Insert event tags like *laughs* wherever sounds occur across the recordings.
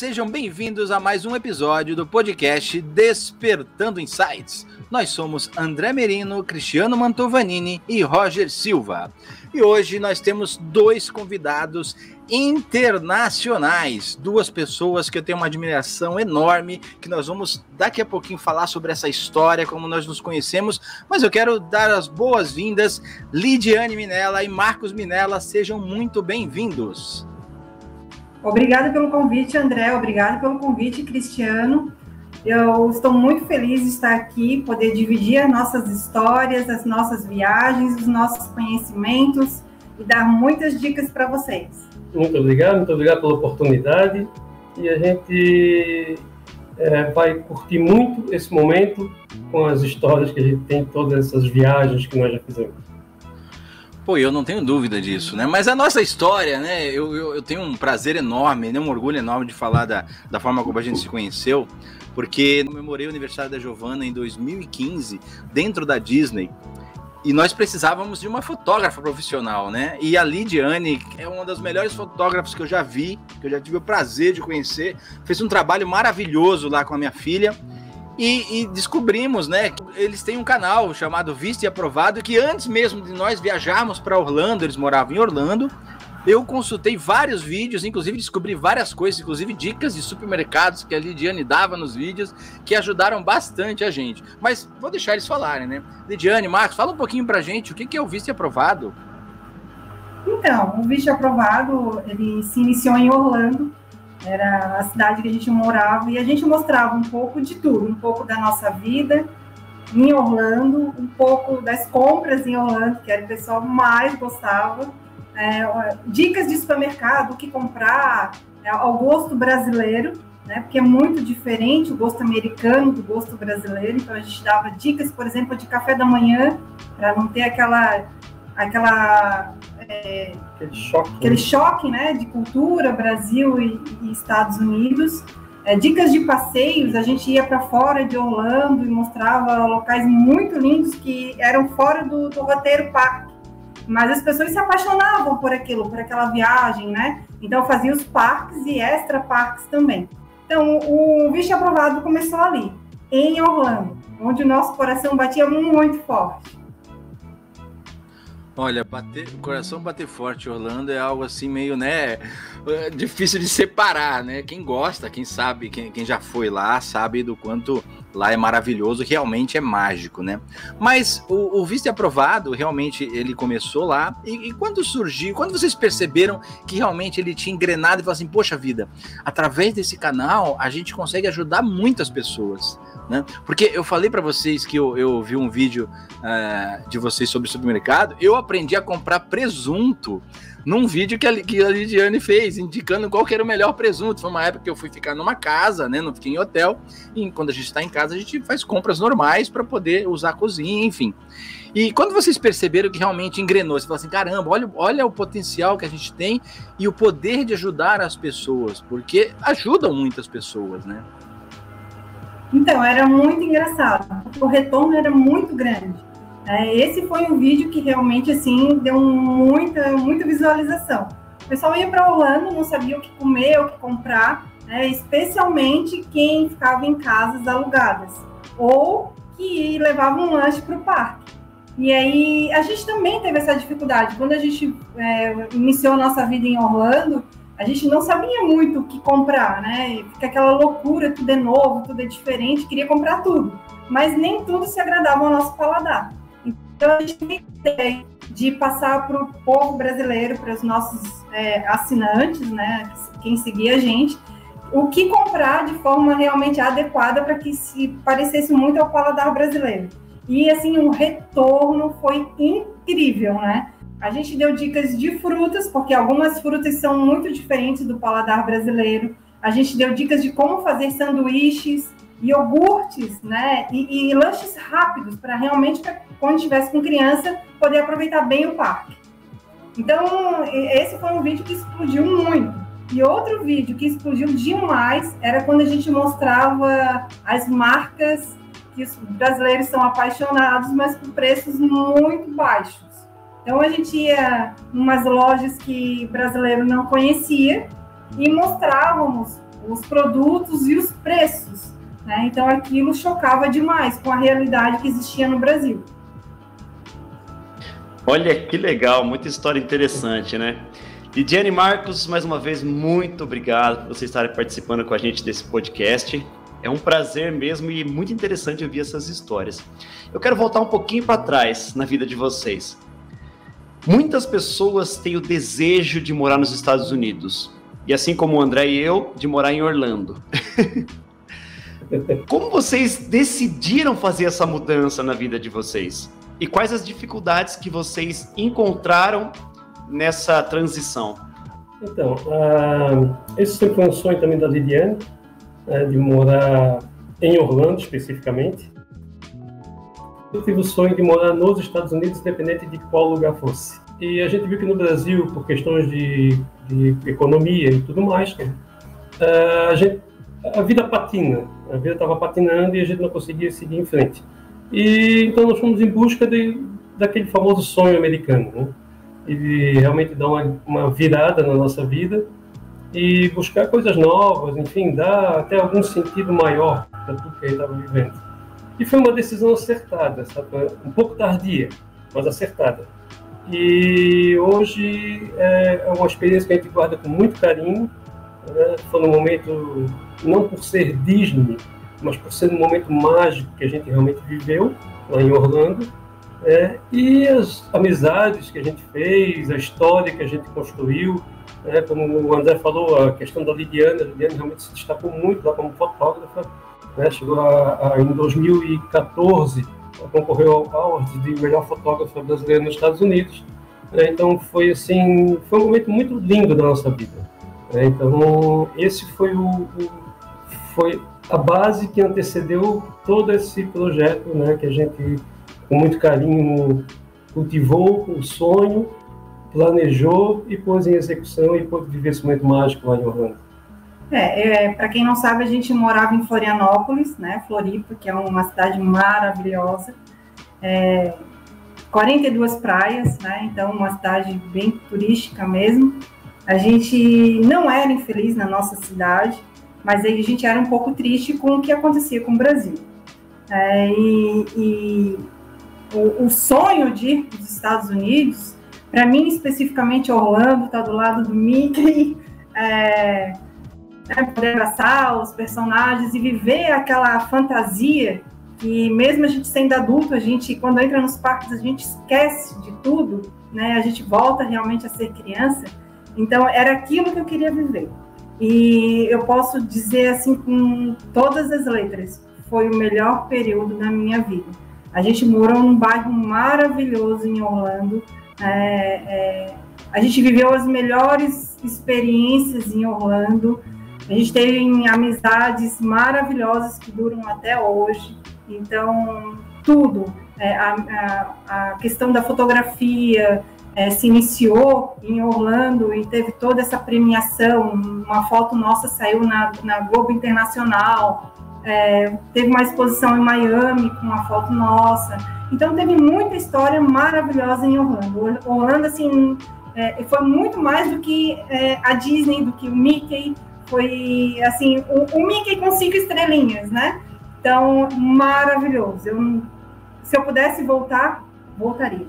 sejam bem-vindos a mais um episódio do podcast Despertando Insights. Nós somos André Merino, Cristiano Mantovanini e Roger Silva. E hoje nós temos dois convidados internacionais, duas pessoas que eu tenho uma admiração enorme, que nós vamos daqui a pouquinho falar sobre essa história, como nós nos conhecemos, mas eu quero dar as boas-vindas, Lidiane Minella e Marcos Minella, sejam muito bem-vindos. Obrigada pelo convite, André. Obrigada pelo convite, Cristiano. Eu estou muito feliz de estar aqui, poder dividir as nossas histórias, as nossas viagens, os nossos conhecimentos e dar muitas dicas para vocês. Muito obrigado, muito obrigado pela oportunidade e a gente é, vai curtir muito esse momento com as histórias que a gente tem, todas essas viagens que nós já fizemos. Eu não tenho dúvida disso, né? Mas a nossa história, né? Eu, eu, eu, tenho um prazer enorme, né? um orgulho enorme de falar da, da forma como a gente se conheceu, porque comemorei o aniversário da Giovana em 2015, dentro da Disney, e nós precisávamos de uma fotógrafa profissional, né? E a Lidiane é uma das melhores fotógrafas que eu já vi, que eu já tive o prazer de conhecer, fez um trabalho maravilhoso lá com a minha filha. E, e, descobrimos, né, que eles têm um canal chamado Visto e Aprovado, que antes mesmo de nós viajarmos para Orlando, eles moravam em Orlando, eu consultei vários vídeos, inclusive descobri várias coisas, inclusive dicas de supermercados que a Lidiane dava nos vídeos, que ajudaram bastante a gente. Mas vou deixar eles falarem, né? Lidiane, Marcos, fala um pouquinho pra gente, o que é o Visto e Aprovado? Então, o Visto Aprovado, ele se iniciou em Orlando, era a cidade que a gente morava, e a gente mostrava um pouco de tudo, um pouco da nossa vida em Orlando, um pouco das compras em Orlando, que era o pessoal mais gostava, é, dicas de supermercado, o que comprar, é, ao gosto brasileiro, né, porque é muito diferente o gosto americano do gosto brasileiro, então a gente dava dicas, por exemplo, de café da manhã, para não ter aquela aquela é, aquele choque, aquele choque né, de cultura, Brasil e, e Estados Unidos. É, dicas de passeios, a gente ia para fora de Orlando e mostrava locais muito lindos que eram fora do, do roteiro parque. Mas as pessoas se apaixonavam por aquilo, por aquela viagem, né? Então fazia os parques e extra parques também. Então o Vixe Aprovado começou ali, em Orlando, onde o nosso coração batia muito forte. Olha, bater, o coração bater forte Orlando é algo assim meio, né, *laughs* difícil de separar, né? Quem gosta, quem sabe, quem, quem já foi lá, sabe do quanto lá é maravilhoso, realmente é mágico, né? Mas o, o visto é aprovado, realmente ele começou lá. E, e, quando surgiu, quando vocês perceberam que realmente ele tinha engrenado e falou assim, poxa vida, através desse canal a gente consegue ajudar muitas pessoas. Né? Porque eu falei para vocês que eu, eu vi um vídeo uh, de vocês sobre supermercado, eu aprendi a comprar presunto num vídeo que a, que a Lidiane fez, indicando qual que era o melhor presunto. Foi uma época que eu fui ficar numa casa, né? Não fiquei em hotel. E quando a gente está em casa, a gente faz compras normais para poder usar a cozinha, enfim. E quando vocês perceberam que realmente engrenou, você falou assim: caramba, olha, olha o potencial que a gente tem e o poder de ajudar as pessoas, porque ajudam muitas pessoas, né? Então, era muito engraçado, o retorno era muito grande. É, esse foi um vídeo que realmente, assim, deu muita, muita visualização. O pessoal ia para Orlando, não sabia o que comer, o que comprar, né, especialmente quem ficava em casas alugadas, ou que levava um lanche para o parque. E aí, a gente também teve essa dificuldade. Quando a gente é, iniciou a nossa vida em Orlando, a gente não sabia muito o que comprar, né? Fica aquela loucura, tudo é novo, tudo é diferente, queria comprar tudo. Mas nem tudo se agradava ao nosso paladar. Então a gente tem de passar para o povo brasileiro, para os nossos é, assinantes, né? Quem seguia a gente, o que comprar de forma realmente adequada para que se parecesse muito ao paladar brasileiro. E assim, o retorno foi incrível, né? A gente deu dicas de frutas, porque algumas frutas são muito diferentes do paladar brasileiro. A gente deu dicas de como fazer sanduíches, iogurtes, né? E, e lanches rápidos, para realmente, pra, quando estivesse com criança, poder aproveitar bem o parque. Então, esse foi um vídeo que explodiu muito. E outro vídeo que explodiu demais era quando a gente mostrava as marcas que os brasileiros são apaixonados, mas com preços muito baixos. Então a gente ia em umas lojas que brasileiro não conhecia e mostrávamos os produtos e os preços. Né? Então aquilo chocava demais com a realidade que existia no Brasil. Olha que legal, muita história interessante, né? Lidiane Marcos, mais uma vez, muito obrigado por vocês estarem participando com a gente desse podcast. É um prazer mesmo e muito interessante ouvir essas histórias. Eu quero voltar um pouquinho para trás na vida de vocês. Muitas pessoas têm o desejo de morar nos Estados Unidos. E assim como o André e eu, de morar em Orlando. *laughs* como vocês decidiram fazer essa mudança na vida de vocês? E quais as dificuldades que vocês encontraram nessa transição? Então, uh, esse sempre foi um sonho também da Lidiane, uh, de morar em Orlando especificamente eu tive o sonho de morar nos Estados Unidos, independente de qual lugar fosse. E a gente viu que no Brasil, por questões de, de economia e tudo mais, eh, a, gente, a vida patina, a vida estava patinando e a gente não conseguia seguir em frente. E então nós fomos em busca de, daquele famoso sonho americano, né? realmente dar uma, uma virada na nossa vida e buscar coisas novas, enfim, dar até algum sentido maior para tudo que gente estava vivendo. E foi uma decisão acertada, sabe? um pouco tardia, mas acertada. E hoje é, é uma experiência que a gente guarda com muito carinho. Né? Foi um momento, não por ser Disney, mas por ser um momento mágico que a gente realmente viveu lá em Orlando. É, e as amizades que a gente fez, a história que a gente construiu, né? como o André falou, a questão da Lidiana, a Lidiana realmente se destacou muito lá como fotógrafa, né? Chegou a, a, em 2014, concorreu ao Award de melhor fotógrafa brasileira nos Estados Unidos. Né? Então foi assim, foi um momento muito lindo da nossa vida. Né? Então esse foi o, o, foi a base que antecedeu todo esse projeto, né? Que a gente com muito carinho cultivou o sonho, planejou e pôs em execução e pôde viver esse momento mágico lá em Orlando. É, é para quem não sabe, a gente morava em Florianópolis, né, Floripa, que é uma cidade maravilhosa, é, 42 praias, né, então uma cidade bem turística mesmo. A gente não era infeliz na nossa cidade, mas aí a gente era um pouco triste com o que acontecia com o Brasil. É, e, e o, o, sonho de ir para os Estados Unidos, para mim especificamente Orlando, está do lado do Mickey, *laughs* é, né, poder abraçar os personagens e viver aquela fantasia que mesmo a gente sendo adulto, a gente quando entra nos parques a gente esquece de tudo, né? A gente volta realmente a ser criança. Então era aquilo que eu queria viver. E eu posso dizer assim com todas as letras, foi o melhor período da minha vida. A gente morou num bairro maravilhoso em Orlando. É, é, a gente viveu as melhores experiências em Orlando. A gente tem amizades maravilhosas que duram até hoje. Então, tudo. É, a, a, questão da fotografia é, se iniciou em Orlando e teve toda essa premiação. Uma foto nossa saiu na, na Globo Internacional. É, teve uma exposição em Miami com uma foto nossa. Então, teve muita história maravilhosa em Orlando. Orlando, assim, é, foi muito mais do que é, a Disney, do que o Mickey, foi assim, o, o Mickey com cinco estrelinhas, né? Então, maravilhoso. Eu, se eu pudesse voltar, voltaria.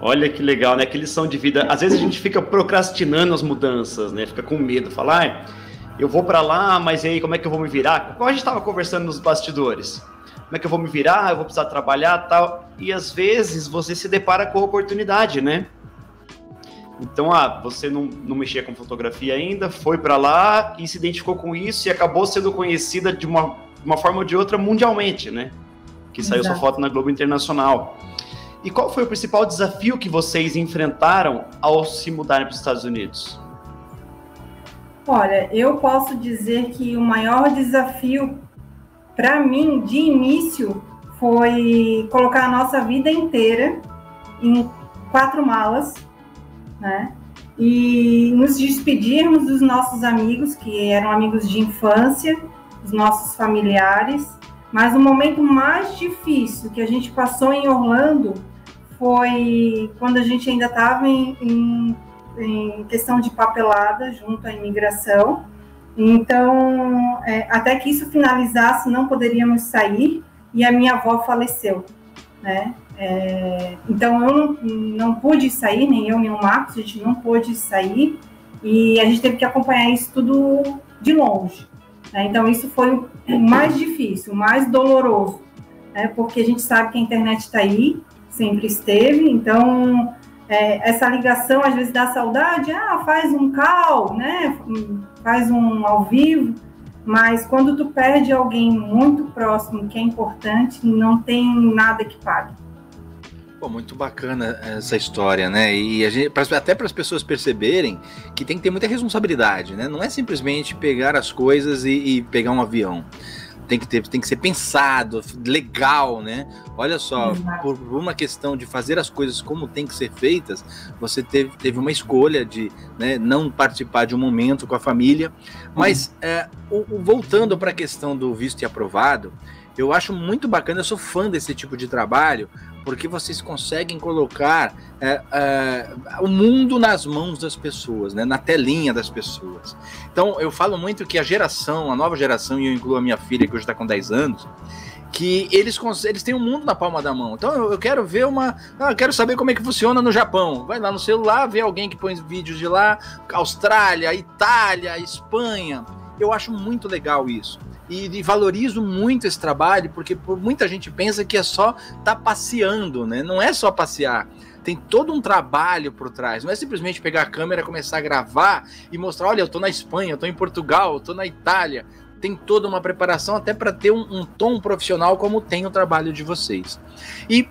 Olha que legal, né? Que lição de vida. Às vezes a gente fica procrastinando as mudanças, né? Fica com medo, falar, ah, eu vou para lá, mas aí como é que eu vou me virar? Como a gente estava conversando nos bastidores. Como é que eu vou me virar? Eu vou precisar trabalhar, tal. E às vezes você se depara com a oportunidade, né? Então, ah, você não, não mexia com fotografia ainda, foi para lá e se identificou com isso e acabou sendo conhecida de uma, uma forma ou de outra mundialmente, né? Que saiu Exato. sua foto na Globo Internacional. E qual foi o principal desafio que vocês enfrentaram ao se mudarem para os Estados Unidos? Olha, eu posso dizer que o maior desafio para mim, de início, foi colocar a nossa vida inteira em quatro malas né? E nos despedirmos dos nossos amigos, que eram amigos de infância, dos nossos familiares. Mas o momento mais difícil que a gente passou em Orlando foi quando a gente ainda estava em, em em questão de papelada junto à imigração. Então, é, até que isso finalizasse, não poderíamos sair e a minha avó faleceu, né? É, então, eu não, não pude sair, nem eu, nem o Marcos, a gente não pôde sair e a gente teve que acompanhar isso tudo de longe. Né? Então, isso foi o mais difícil, o mais doloroso, né? porque a gente sabe que a internet está aí, sempre esteve, então é, essa ligação às vezes dá saudade, ah, faz um call, né? Faz um ao vivo, mas quando tu perde alguém muito próximo que é importante, não tem nada que pague. Pô, muito bacana essa história, né? E gente, até para as pessoas perceberem que tem que ter muita responsabilidade, né? Não é simplesmente pegar as coisas e, e pegar um avião tem que ter, tem que ser pensado, legal, né? Olha só, por, por, uma questão de fazer as coisas como tem que ser feitas, você teve, teve uma escolha de né, não participar de um momento com a família. Mas uhum. é, o, o, voltando para a questão do visto e aprovado, eu acho muito bacana, eu sou fã desse tipo de trabalho, porque vocês conseguem colocar é, é, o mundo nas mãos das pessoas, né, na telinha das pessoas. Então, eu falo muito que a geração, a nova geração, e eu incluo a minha filha, que hoje está com 10 anos, que eles, eles têm o um mundo na palma da mão. Então, eu, eu quero ver uma. Ah, eu quero saber como é que funciona no Japão. Vai lá no celular, vê alguém que põe vídeos de lá, Austrália, Itália, Espanha. Eu acho muito legal isso e, e, valorizo muito esse trabalho, porque muita gente pensa que é só tá passeando, né? Não é só passear. Tem todo um trabalho por trás. Não é simplesmente pegar a câmera, começar a gravar e mostrar: olha, eu tô na Espanha, eu tô em Portugal, eu tô na Itália. Tem toda uma preparação até para ter um, um tom profissional como tem o trabalho de vocês. E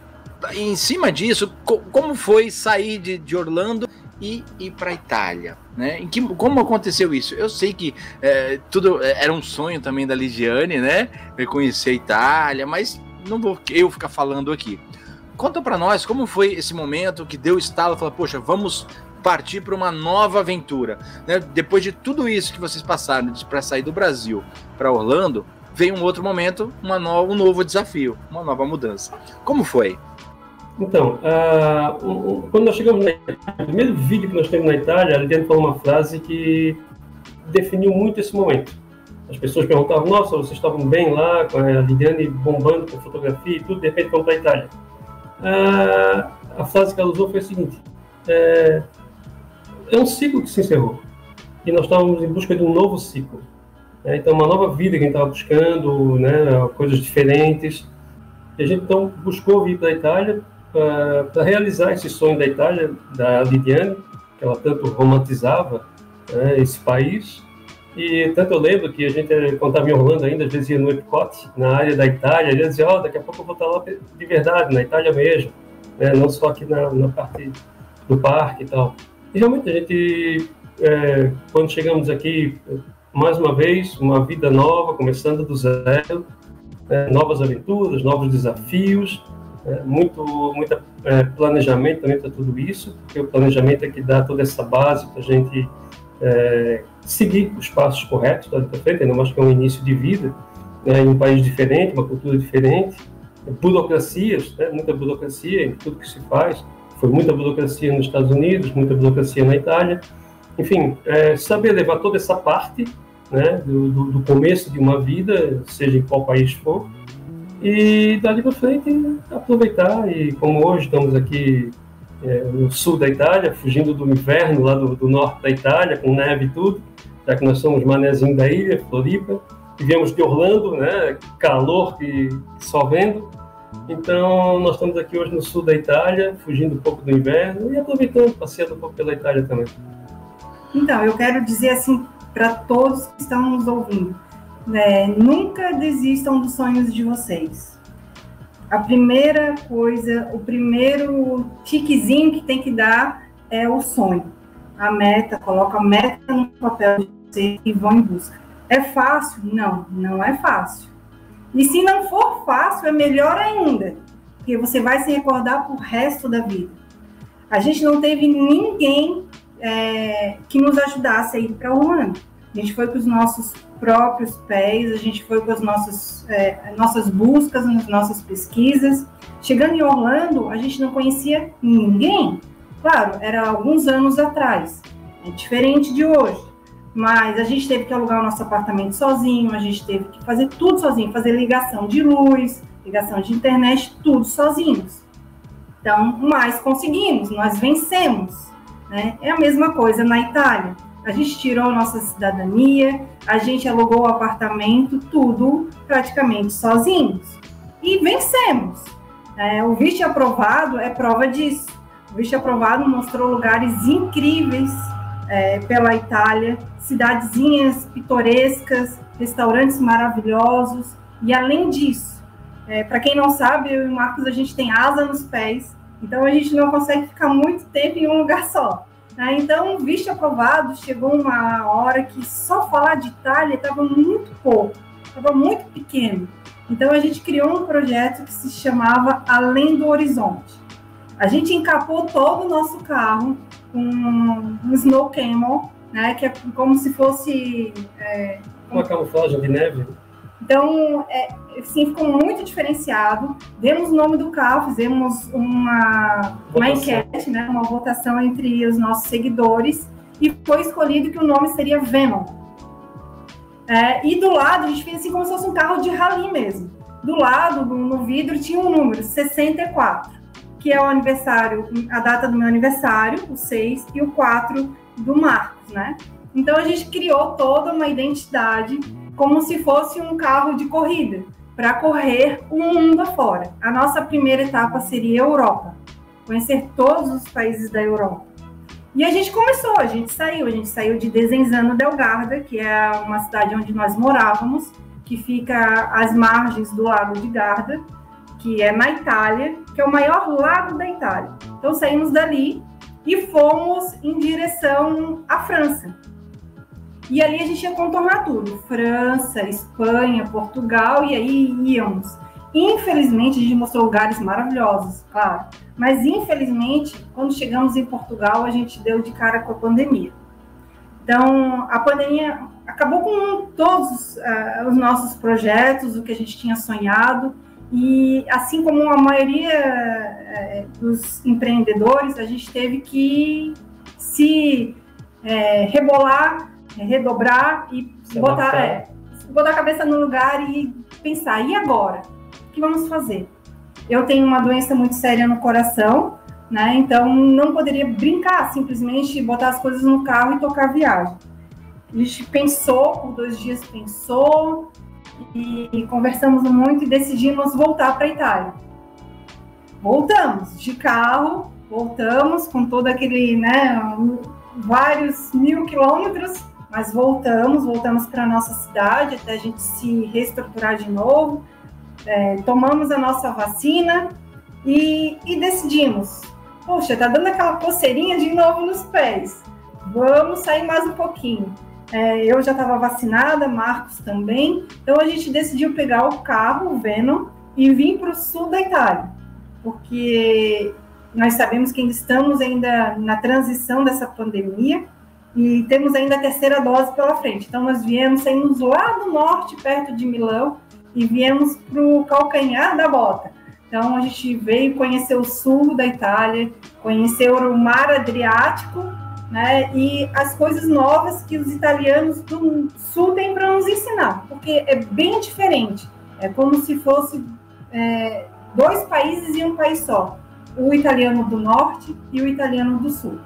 em cima disso, co como foi sair de, de Orlando e ir para a Itália. Né? Em que, como aconteceu isso? Eu sei que é, tudo é, era um sonho também da Ligiane, né? Conhecer a Itália, mas não vou eu ficar falando aqui. Conta para nós como foi esse momento que deu estalo, falou, poxa, vamos partir para uma nova aventura. Né? Depois de tudo isso que vocês passaram para sair do Brasil para Orlando, veio um outro momento, uma no, um novo desafio, uma nova mudança. Como foi? Então, uh, quando nós chegamos na Itália, o primeiro vídeo que nós temos na Itália, Lidiane falou uma frase que definiu muito esse momento. As pessoas perguntavam, nossa, vocês estavam bem lá, com a Lidiane bombando com fotografia e tudo, de repente vamos para a Itália. Uh, a frase que ela usou foi a seguinte, é, é um ciclo que se encerrou, e nós estávamos em busca de um novo ciclo. É, então, uma nova vida que a gente estava buscando, né, coisas diferentes, e a gente então buscou vir para a Itália para realizar esse sonho da Itália, da Lidiane, que ela tanto romantizava né, esse país. E tanto eu lembro que a gente, quando estava em Orlando ainda, às vezes ia no Epcot, na área da Itália, gente dizia, ó, oh, daqui a pouco eu vou estar lá de verdade, na Itália mesmo, né, não só aqui na, na parte do parque e tal. E realmente a gente, é, quando chegamos aqui, mais uma vez, uma vida nova, começando do zero, né, novas aventuras, novos desafios, é, muito muito é, planejamento também para tudo isso, porque o planejamento é que dá toda essa base para a gente é, seguir os passos corretos para frente, ainda mais que é um início de vida, né, em um país diferente, uma cultura diferente, burocracias, né, muita burocracia em tudo que se faz, foi muita burocracia nos Estados Unidos, muita burocracia na Itália, enfim, é, saber levar toda essa parte né, do, do, do começo de uma vida, seja em qual país for, e dali para frente aproveitar. E como hoje estamos aqui é, no sul da Itália, fugindo do inverno lá do, do, norte da Itália, com neve e tudo, já que nós somos manezinho da ilha, Floripa, e viemos de Orlando, né, calor que só vendo. Então, nós estamos aqui hoje no sul da Itália, fugindo um pouco do inverno e aproveitando, passeando um pouco pela Itália também. Então, eu quero dizer assim para todos que estão nos ouvindo: é, nunca desistam dos sonhos de vocês. A primeira coisa, o primeiro tiquezinho que tem que dar é o sonho. A meta, coloca a meta no papel de vocês e vão em busca. É fácil? Não, não é fácil. E se não for fácil, é melhor ainda, porque você vai se recordar pro resto da vida. A gente não teve ninguém é, que nos ajudasse a ir para o ano. A gente foi com os nossos próprios pés, a gente foi com as nossas, é, nossas buscas, nas nossas pesquisas. Chegando em Orlando, a gente não conhecia ninguém. Claro, era alguns anos atrás, é diferente de hoje. Mas a gente teve que alugar o nosso apartamento sozinho, a gente teve que fazer tudo sozinho, fazer ligação de luz, ligação de internet, tudo sozinhos. Então, mas conseguimos, nós vencemos. Né? É a mesma coisa na Itália. A gente tirou nossa cidadania, a gente alugou o apartamento, tudo praticamente sozinhos. E vencemos. É, o visto aprovado é prova disso. O visto aprovado mostrou lugares incríveis é, pela Itália, cidadezinhas pitorescas, restaurantes maravilhosos. E além disso, é, para quem não sabe, eu e o Marcos a gente tem asa nos pés, então a gente não consegue ficar muito tempo em um lugar só. Né? Então, visto aprovado, chegou uma hora que só falar de Itália estava muito pouco, estava muito pequeno. Então a gente criou um projeto que se chamava Além do Horizonte. A gente encapou todo o nosso carro com um snow camel, né, que é como se fosse é, uma camuflagem de neve. Então, é, assim, ficou muito diferenciado. Demos o nome do carro, fizemos uma, uma enquete, né, uma votação entre os nossos seguidores, e foi escolhido que o nome seria Venom. É, e do lado, a gente fez assim como se fosse um carro de rally mesmo. Do lado, no vidro, tinha um número, 64 que é o aniversário, a data do meu aniversário, o 6, e o 4 do Marcos, né? Então a gente criou toda uma identidade como se fosse um carro de corrida, para correr o mundo afora. A nossa primeira etapa seria a Europa, conhecer todos os países da Europa. E a gente começou, a gente saiu, a gente saiu de Desenzano del Garda, que é uma cidade onde nós morávamos, que fica às margens do lago de Garda, que é na Itália, que é o maior lago da Itália. Então saímos dali e fomos em direção à França. E ali a gente ia contornar tudo: França, Espanha, Portugal, e aí íamos. Infelizmente, a gente mostrou lugares maravilhosos, claro. Mas, infelizmente, quando chegamos em Portugal, a gente deu de cara com a pandemia. Então, a pandemia acabou com todos uh, os nossos projetos, o que a gente tinha sonhado. E assim como a maioria é, dos empreendedores, a gente teve que se é, rebolar, redobrar e botar, é, botar a cabeça no lugar e pensar, e agora? O que vamos fazer? Eu tenho uma doença muito séria no coração, né? Então não poderia brincar, simplesmente botar as coisas no carro e tocar a viagem. A gente pensou, por dois dias pensou, e conversamos muito e decidimos voltar para a Itália. Voltamos de carro, voltamos com todo aquele, né, vários mil quilômetros, mas voltamos, voltamos para a nossa cidade até a gente se reestruturar de novo. É, tomamos a nossa vacina e, e decidimos: poxa, tá dando aquela coceirinha de novo nos pés, vamos sair mais um pouquinho. É, eu já estava vacinada, Marcos também. Então a gente decidiu pegar o carro, o Venom, e vir para o sul da Itália, porque nós sabemos que ainda estamos ainda na transição dessa pandemia e temos ainda a terceira dose pela frente. Então nós viemos, saímos lá do norte, perto de Milão, e viemos para o calcanhar da bota. Então a gente veio conhecer o sul da Itália, conhecer o mar Adriático né? E as coisas novas que os italianos do sul têm para nos ensinar, porque é bem diferente. É como se fosse é, dois países e um país só. O italiano do norte e o italiano do sul.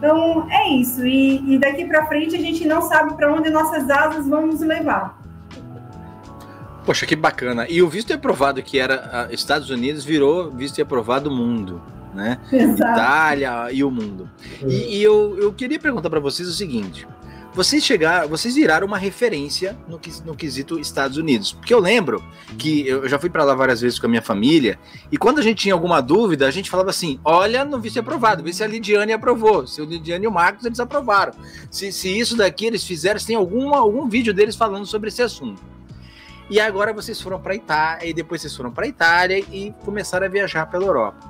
Então é isso. E, e daqui para frente a gente não sabe para onde nossas asas vão nos levar. Poxa, que bacana. E o visto aprovado que era Estados Unidos virou visto aprovado mundo né? Exato. Itália e o mundo. E, e eu, eu queria perguntar para vocês o seguinte: vocês chegaram, vocês viraram uma referência no, no quesito Estados Unidos. Porque eu lembro que eu já fui para lá várias vezes com a minha família, e quando a gente tinha alguma dúvida, a gente falava assim: olha no visto aprovado, vê se a Lidiane aprovou, se o Lidiane e o Marcos eles aprovaram. Se, se isso daqui eles fizeram, se tem algum, algum vídeo deles falando sobre esse assunto. E agora vocês foram para Itália, e depois vocês foram para Itália e começaram a viajar pela Europa.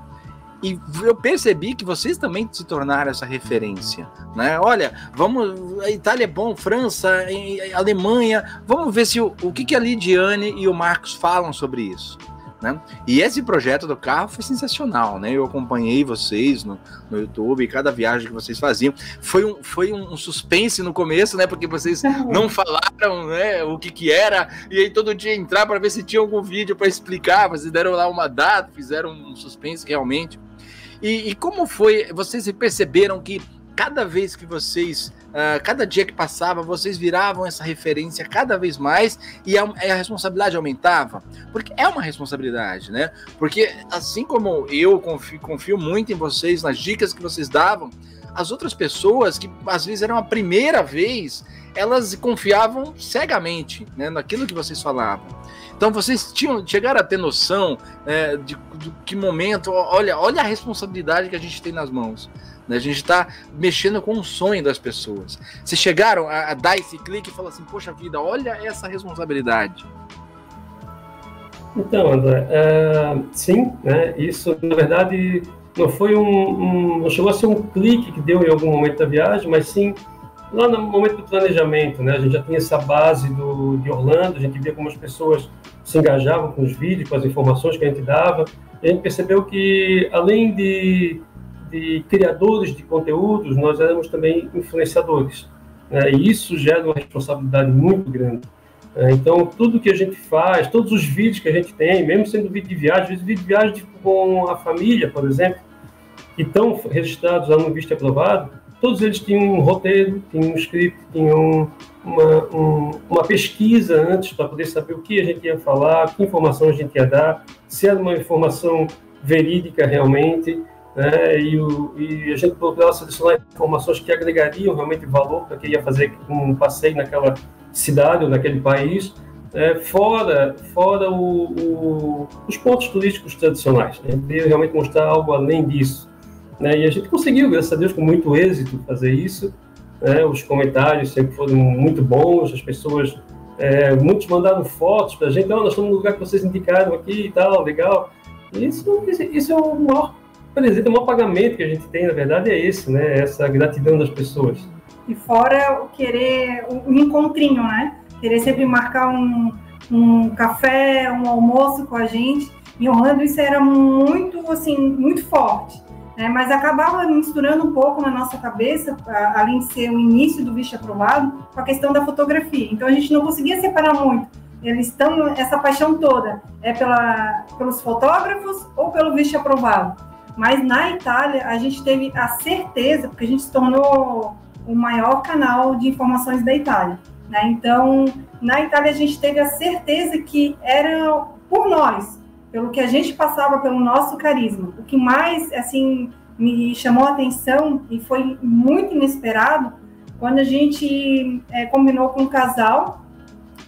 E eu percebi que vocês também se tornaram essa referência, né? Olha, vamos, a Itália é bom, França, Alemanha, vamos ver se o, o que, que a Lidiane e o Marcos falam sobre isso. Né? E esse projeto do carro foi sensacional, né? Eu acompanhei vocês no, no YouTube, cada viagem que vocês faziam. Foi um, foi um suspense no começo, né? Porque vocês não falaram né, o que, que era, e aí todo dia entrar para ver se tinha algum vídeo para explicar. Vocês deram lá uma data, fizeram um suspense realmente. E, e como foi? Vocês perceberam que cada vez que vocês, uh, cada dia que passava, vocês viravam essa referência cada vez mais e a, a, responsabilidade aumentava? Porque é uma responsabilidade, né? Porque assim como eu confio, confio muito em vocês, nas dicas que vocês davam, as outras pessoas que às vezes eram a primeira vez, elas confiavam cegamente né, naquilo que vocês falavam. Então vocês tinham chegaram a ter noção é, de, de que momento, olha, olha a responsabilidade que a gente tem nas mãos. Né? A gente está mexendo com o sonho das pessoas. Vocês chegaram a, a dar esse clique e falar assim, poxa vida, olha essa responsabilidade. Então, André, é, sim, né? Isso na verdade não foi um, um, não chegou a ser um clique que deu em algum momento da viagem, mas sim lá no momento do planejamento, né? A gente já tinha essa base do, de Orlando, a gente via como as pessoas se engajavam com os vídeos, com as informações que a gente dava, e a gente percebeu que além de de criadores de conteúdos, nós éramos também influenciadores. Né? E isso gera uma responsabilidade muito grande. É, então, tudo que a gente faz, todos os vídeos que a gente tem, mesmo sendo vídeo de viagem, vídeo de viagem com a família, por exemplo, que estão registrados lá no visto aprovado, todos eles tinham um roteiro, tinham um script, tinham uma, um, uma pesquisa antes para poder saber o que a gente ia falar, que informação a gente ia dar, se era uma informação verídica realmente, né, e, o, e, a gente procurava selecionar informações que agregariam realmente valor para quem ia fazer um passeio naquela cidade ou naquele país, né, fora, fora o, o, os pontos turísticos tradicionais. Né, realmente mostrar algo além disso. Né, e a gente conseguiu, graças a Deus, com muito êxito fazer isso. Né, os comentários sempre foram muito bons, as pessoas, é, muitos mandaram fotos para a gente, oh, nós estamos no lugar que vocês indicaram aqui e tal, legal. Isso, isso é o maior presente, o maior pagamento que a gente tem, na verdade, é esse, né? Essa gratidão das pessoas. E fora o querer, o encontrinho, né? Querer sempre marcar um, um café, um almoço com a gente. Em Orlando isso era muito, assim, muito forte. Né? Mas acabava misturando um pouco na nossa cabeça, além de ser o início do visto aprovado, com a questão da fotografia. Então a gente não conseguia separar muito. Eles estão, essa paixão toda é pela, pelos fotógrafos ou pelo visto aprovado. Mas na Itália, a gente teve a certeza, porque a gente se tornou o maior canal de informações da Itália. Né? Então, na Itália, a gente teve a certeza que era por nós, pelo que a gente passava, pelo nosso carisma. O que mais, assim, me chamou a atenção e foi muito inesperado, quando a gente é, combinou com um casal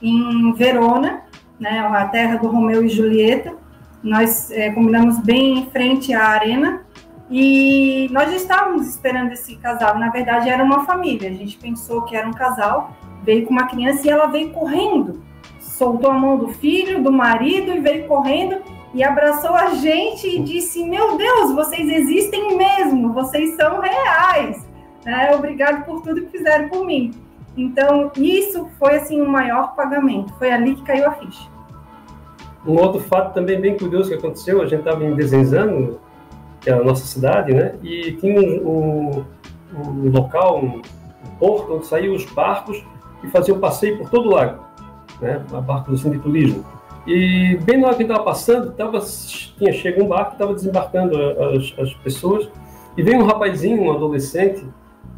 em Verona, né, a terra do Romeu e Julieta, nós é, combinamos bem em frente à arena e nós estávamos esperando esse casal. Na verdade, era uma família. A gente pensou que era um casal, veio com uma criança e ela veio correndo. Soltou a mão do filho, do marido e veio correndo e abraçou a gente e disse: Meu Deus, vocês existem mesmo, vocês são reais. É, obrigado por tudo que fizeram por mim. Então, isso foi assim o maior pagamento. Foi ali que caiu a ficha. Um outro fato também bem curioso que aconteceu, a gente estava em Desenzano, que é a nossa cidade, né? E tinha um, um, um local, um, porto, onde saíam os barcos e faziam passeio por todo o lago, né? Barcos assim de turismo. E bem na hora que estava passando, tava, tinha chegado um barco, estava desembarcando as, as, pessoas, e veio um rapazinho, um adolescente,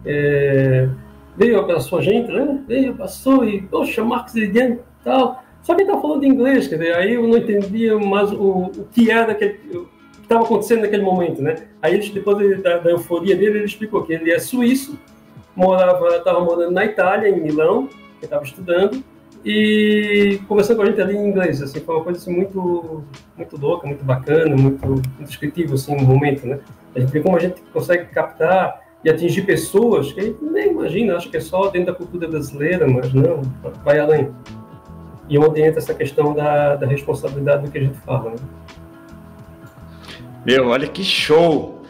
é, veio pela sua gente, né? Veio, passou e, poxa, Marcos Lidiano, tal, só que ele estava falando inglês, quer dizer, aí eu não entendia mais o, o que era que estava acontecendo naquele momento, né? Aí ele, depois da, da, euforia dele, ele explicou que ele é suíço, morava, estava morando na Itália, em Milão, que estava estudando, e conversando com a gente ali em inglês, assim, foi uma coisa assim, muito, muito louca, muito bacana, muito, muito assim, no momento, né? A gente vê como a gente consegue captar e atingir pessoas que a gente nem imagina, acho que é só dentro da cultura brasileira, mas não, vai além. E onde entra essa questão da, da responsabilidade do que a gente fala. Né? Meu, olha que show!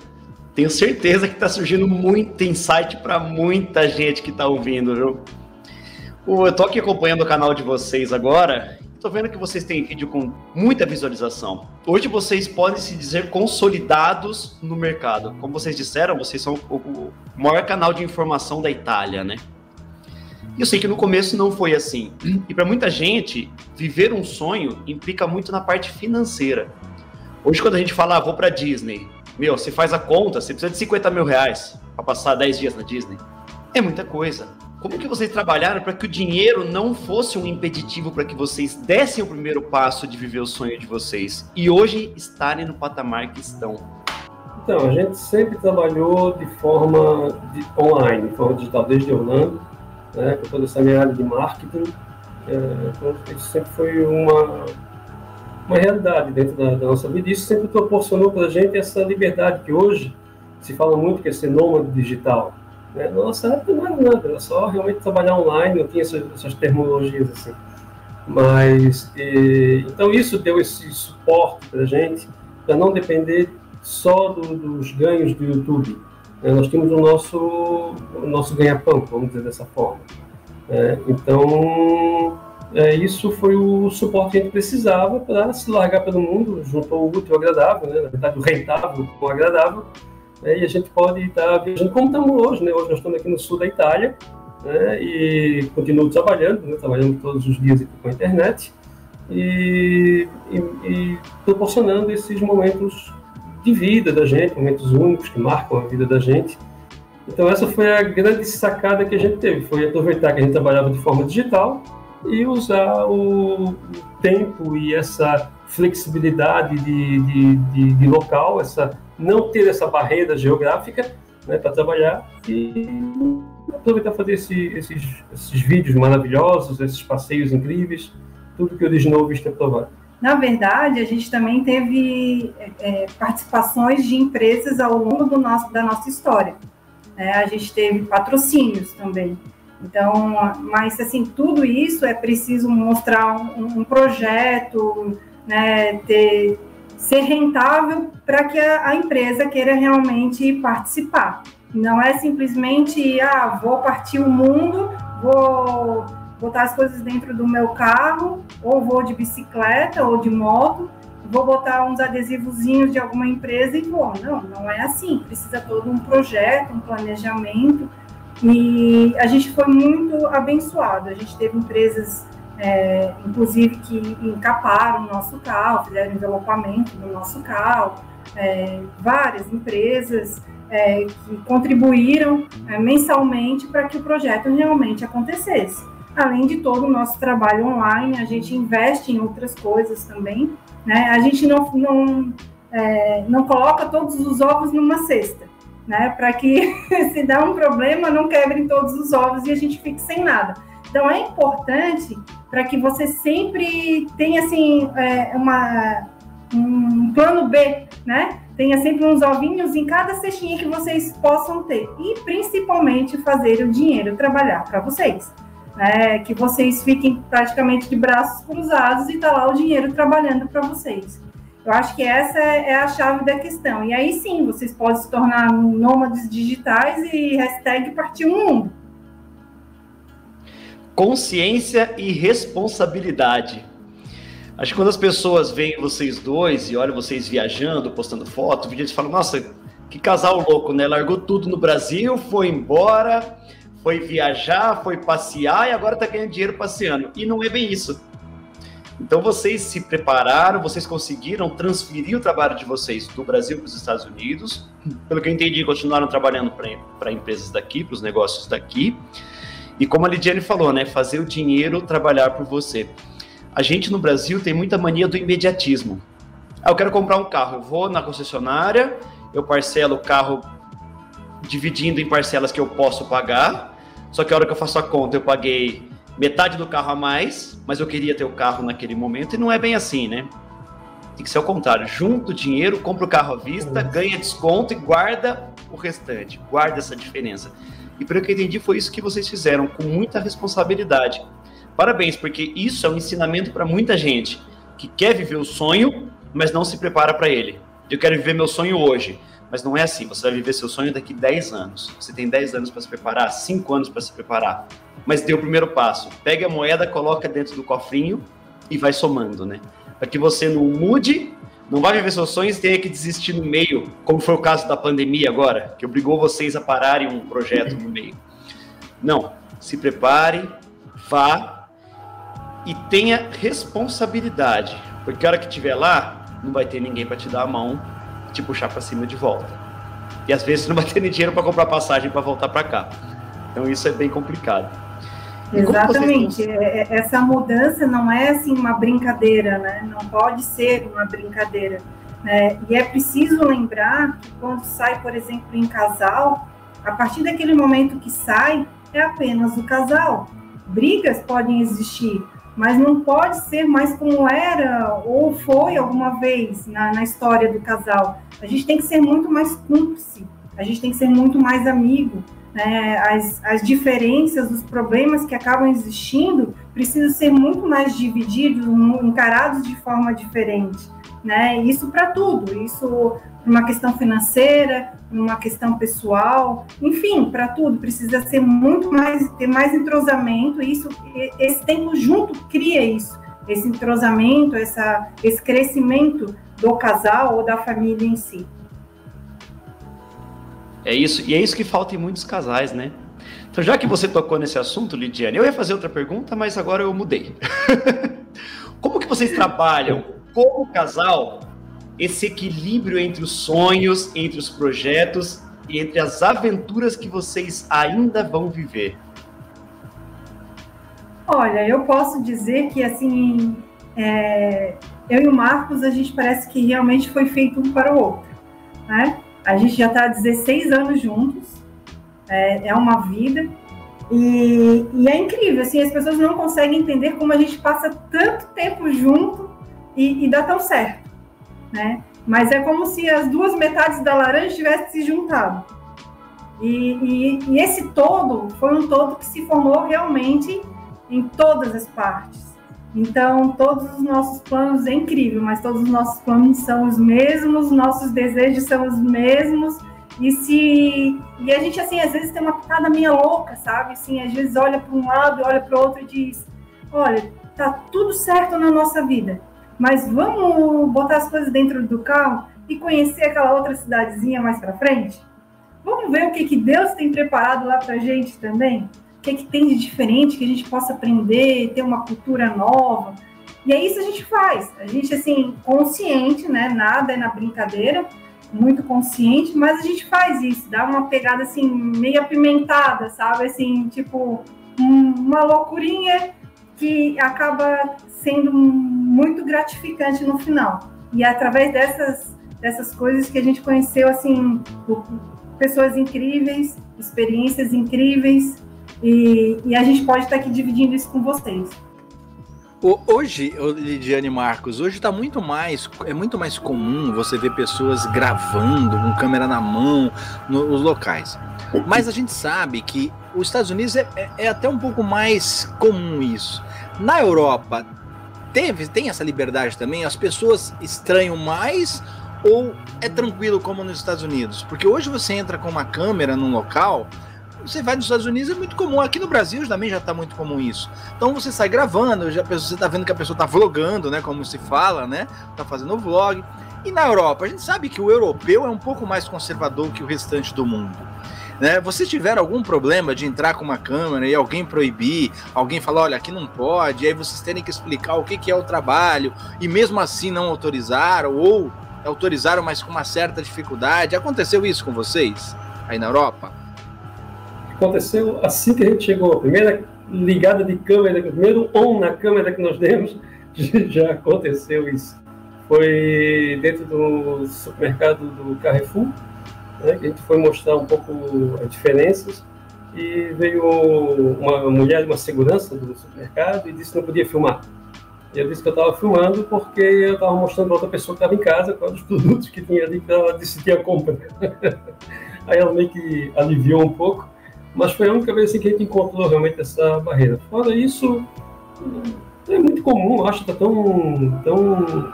Tenho certeza que está surgindo muito insight para muita gente que está ouvindo, viu? Eu estou aqui acompanhando o canal de vocês agora. tô vendo que vocês têm vídeo com muita visualização. Hoje vocês podem se dizer consolidados no mercado. Como vocês disseram, vocês são o maior canal de informação da Itália, né? E eu sei que no começo não foi assim. E para muita gente, viver um sonho implica muito na parte financeira. Hoje, quando a gente fala, ah, vou para Disney, meu, você faz a conta, você precisa de 50 mil reais para passar 10 dias na Disney. É muita coisa. Como que vocês trabalharam para que o dinheiro não fosse um impeditivo para que vocês dessem o primeiro passo de viver o sonho de vocês e hoje estarem no patamar que estão? Então, a gente sempre trabalhou de forma de, online, de forma digital, desde Orlando, né, com toda essa minha área de marketing. É, então, isso sempre foi uma, uma realidade dentro da, da nossa vida. Isso sempre proporcionou para a gente essa liberdade que hoje se fala muito que é ser nômade digital. Né? Nossa época não era nada, era só realmente trabalhar online, não tinha essas, essas terminologias assim. Mas, e, então isso deu esse suporte para a gente, para não depender só do, dos ganhos do YouTube. Né? Nós tínhamos o nosso, o nosso ganha-pão, vamos dizer dessa forma. É, então, é, isso foi o suporte que a gente precisava para se largar pelo mundo, juntou o útil ao agradável, né? na verdade, o rentável com o agradável, né? e a gente pode estar viajando como estamos hoje. Né? Hoje nós estamos aqui no sul da Itália né? e continuo trabalhando, né? trabalhando todos os dias com a internet e, e, e proporcionando esses momentos de vida da gente, momentos únicos que marcam a vida da gente. Então essa foi a grande sacada que a gente teve, foi aproveitar que a gente trabalhava de forma digital e usar o tempo e essa flexibilidade de, de, de, de local, essa não ter essa barreira geográfica né, para trabalhar e aproveitar fazer esse, esses, esses vídeos maravilhosos, esses passeios incríveis, tudo que o Diginovo está provando. Na verdade, a gente também teve é, participações de empresas ao longo nosso, da nossa história. É, a gente teve patrocínios também. Então, mas assim, tudo isso é preciso mostrar um, um projeto, né, ter, ser rentável para que a, a, empresa queira realmente participar. Não é simplesmente, ah, vou partir o mundo, vou botar as coisas dentro do meu carro, ou vou de bicicleta ou de moto, vou botar uns adesivozinhos de alguma empresa e vou. Não, não é assim. Precisa todo um projeto, um planejamento e a gente foi muito abençoado. A gente teve empresas, é, inclusive, que encaparam o nosso carro, fizeram envelopamento do nosso carro. É, várias empresas é, que contribuíram é, mensalmente para que o projeto realmente acontecesse. Além de todo o nosso trabalho online, a gente investe em outras coisas também. Né? A gente não, não, é, não coloca todos os ovos numa cesta né? Para que *laughs* se dá um problema, não quebrem todos os ovos e a gente fique sem nada. Então é importante para que você sempre tenha assim é, uma, um plano B, né? Tenha sempre uns ovinhos em cada cestinha que vocês possam ter e principalmente fazer o dinheiro trabalhar para vocês. Né? Que vocês fiquem praticamente de braços cruzados e tá lá o dinheiro trabalhando para vocês. Eu acho que essa é a chave da questão. E aí sim, vocês podem se tornar nômades digitais e hashtag partir o mundo. Consciência e responsabilidade. Acho que quando as pessoas veem vocês dois e olham vocês viajando, postando foto, eles falam, nossa, que casal louco, né? Largou tudo no Brasil, foi embora, foi viajar, foi passear e agora tá ganhando dinheiro passeando. E não é bem isso. Então vocês se prepararam, vocês conseguiram transferir o trabalho de vocês do Brasil para os Estados Unidos. Pelo que eu entendi, continuaram trabalhando para empresas daqui, para os negócios daqui. E como a Lidiane falou, né, fazer o dinheiro trabalhar por você. A gente no Brasil tem muita mania do imediatismo. Ah, eu quero comprar um carro, eu vou na concessionária, eu parcelo o carro dividindo em parcelas que eu posso pagar. Só que a hora que eu faço a conta, eu paguei metade do carro a mais, mas eu queria ter o carro naquele momento, e não é bem assim, né? Tem que ser o contrário. Junta o dinheiro, compra o carro à vista, ganha desconto e guarda o restante. Guarda essa diferença. E pelo que eu entendi, foi isso que vocês fizeram, com muita responsabilidade. Parabéns, porque isso é um ensinamento para muita gente que quer viver o sonho, mas não se prepara para ele. Eu quero viver meu sonho hoje, mas não é assim. Você vai viver seu sonho daqui 10 anos. Você tem 10 anos para se preparar, 5 anos para se preparar mas dê o primeiro passo. Pega a moeda, coloca dentro do cofrinho e vai somando, né? Para que você não mude, não vai seus sonhos e tenha que desistir no meio, como foi o caso da pandemia agora, que obrigou vocês a pararem um projeto no meio. Não, se prepare, vá e tenha responsabilidade, porque a hora que estiver lá, não vai ter ninguém para te dar a mão, te puxar para cima de volta. E às vezes não vai ter nem dinheiro para comprar passagem para voltar para cá. Então isso é bem complicado. Exatamente. É, é, essa mudança não é assim uma brincadeira, né? Não pode ser uma brincadeira. Né? E é preciso lembrar que quando sai, por exemplo, em casal, a partir daquele momento que sai, é apenas o casal. Brigas podem existir, mas não pode ser mais como era ou foi alguma vez na, na história do casal. A gente tem que ser muito mais cúmplice, a gente tem que ser muito mais amigo. Né? As, as diferenças, os problemas que acabam existindo precisam ser muito mais divididos, encarados de forma diferente. Né? Isso para tudo, isso uma questão financeira, uma questão pessoal, enfim, para tudo precisa ser muito mais ter mais entrosamento. E isso, esse tempo junto cria isso, esse entrosamento, essa, esse crescimento do casal ou da família em si. É isso, e é isso que falta em muitos casais, né? Então, já que você tocou nesse assunto, Lidiane, eu ia fazer outra pergunta, mas agora eu mudei. *laughs* Como que vocês trabalham como casal esse equilíbrio entre os sonhos, entre os projetos e entre as aventuras que vocês ainda vão viver? Olha, eu posso dizer que assim, é, eu e o Marcos, a gente parece que realmente foi feito um para o outro, né? A gente já está há 16 anos juntos, é, é uma vida, e, e, é incrível, assim, as pessoas não conseguem entender como a gente passa tanto tempo junto e, e dá tão certo né? Mas é como se as duas metades da laranja tivessem se juntado. E, e, e, esse todo foi um todo que se formou realmente em todas as partes. Então, todos os nossos planos é incrível, mas todos os nossos planos são os mesmos, nossos desejos são os mesmos. E se e a gente assim às vezes tem uma pitada meio louca, sabe? Assim, às vezes olha para um lado, olha para o outro e diz: "Olha, tá tudo certo na nossa vida mas vamos botar as coisas dentro do carro e conhecer aquela outra cidadezinha mais para frente? Vamos ver o que, que Deus tem preparado lá para a gente também? Que, que tem de diferente que a gente possa aprender, ter uma cultura nova? E é isso que a gente faz. A gente, assim, consciente, né? Nada é na brincadeira, muito consciente, mas a gente faz isso, dá uma pegada, assim, meio apimentada, sabe? Assim, tipo, uma loucurinha que acaba sendo muito gratificante no final. E é através dessas, dessas coisas que a gente conheceu, assim, pessoas incríveis, experiências incríveis, e, e a gente pode estar aqui dividindo isso com vocês. Hoje, Lidiane Marcos, hoje está muito mais, é muito mais comum você ver pessoas gravando com câmera na mão nos locais. Mas a gente sabe que os Estados Unidos é, é, é até um pouco mais comum isso. Na Europa, teve, tem essa liberdade também? As pessoas estranham mais ou é tranquilo como nos Estados Unidos? Porque hoje você entra com uma câmera num local, você vai nos Estados Unidos é muito comum. Aqui no Brasil também já está muito comum isso. Então você sai gravando, já você está vendo que a pessoa está vlogando, né? Como se fala, né? Está fazendo vlog. E na Europa, a gente sabe que o europeu é um pouco mais conservador que o restante do mundo. Né? Vocês tiveram algum problema de entrar com uma câmera e alguém proibir, alguém falar, olha, aqui não pode, e aí vocês terem que explicar o que, que é o trabalho, e mesmo assim não autorizaram, ou autorizaram, mas com uma certa dificuldade. Aconteceu isso com vocês aí na Europa? Aconteceu assim que a gente chegou. A primeira ligada de câmera, o primeiro on na câmera que nós demos, *laughs* já aconteceu isso. Foi dentro do supermercado do Carrefour, né, que a gente foi mostrar um pouco as diferenças e veio uma mulher, uma segurança do supermercado e disse que não podia filmar. E eu disse que eu estava filmando porque eu estava mostrando para outra pessoa que estava em casa quais os produtos que tinha ali que ela decidia comprar. *laughs* Aí ela meio que aliviou um pouco, mas foi a única vez assim, que a gente encontrou realmente essa barreira. Fora isso, é muito comum, acho que está tão, tão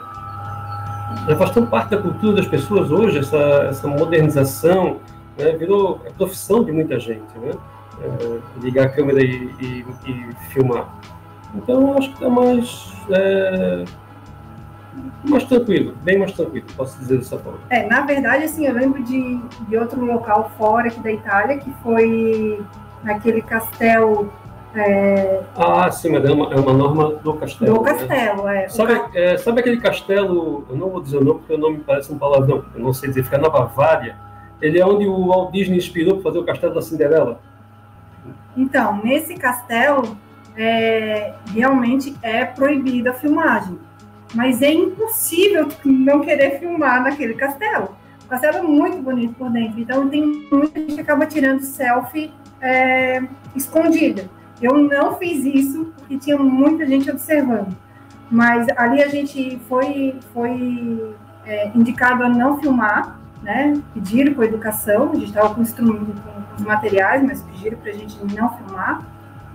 já faz tão parte da cultura das pessoas hoje, essa, essa modernização, né, virou a profissão de muita gente, né? É, ligar a câmera e, e, e, filmar. Então acho que está mais, é, mais tranquilo, bem mais tranquilo, posso dizer dessa forma. É, na verdade, assim, eu lembro de, de outro local fora aqui da Itália, que foi naquele castelo é... Ah, sim, mas é uma, é uma norma do castelo. Do castelo, né? é. Sabe, é. Sabe aquele castelo, eu não vou dizer o nome porque o nome parece um palavrão, eu não sei dizer, fica na Bavária. Ele é onde o Walt Disney inspirou para fazer o castelo da Cinderela. Então, nesse castelo, é, realmente é proibida a filmagem. Mas é impossível não querer filmar naquele castelo. O castelo é muito bonito por dentro, então tem muita gente que acaba tirando selfie é, escondida. Eu não fiz isso porque tinha muita gente observando. Mas ali a gente foi, foi é, indicado a não filmar, né? Pediram com a educação, a gente estava com, com os materiais, mas pediram para a gente não filmar.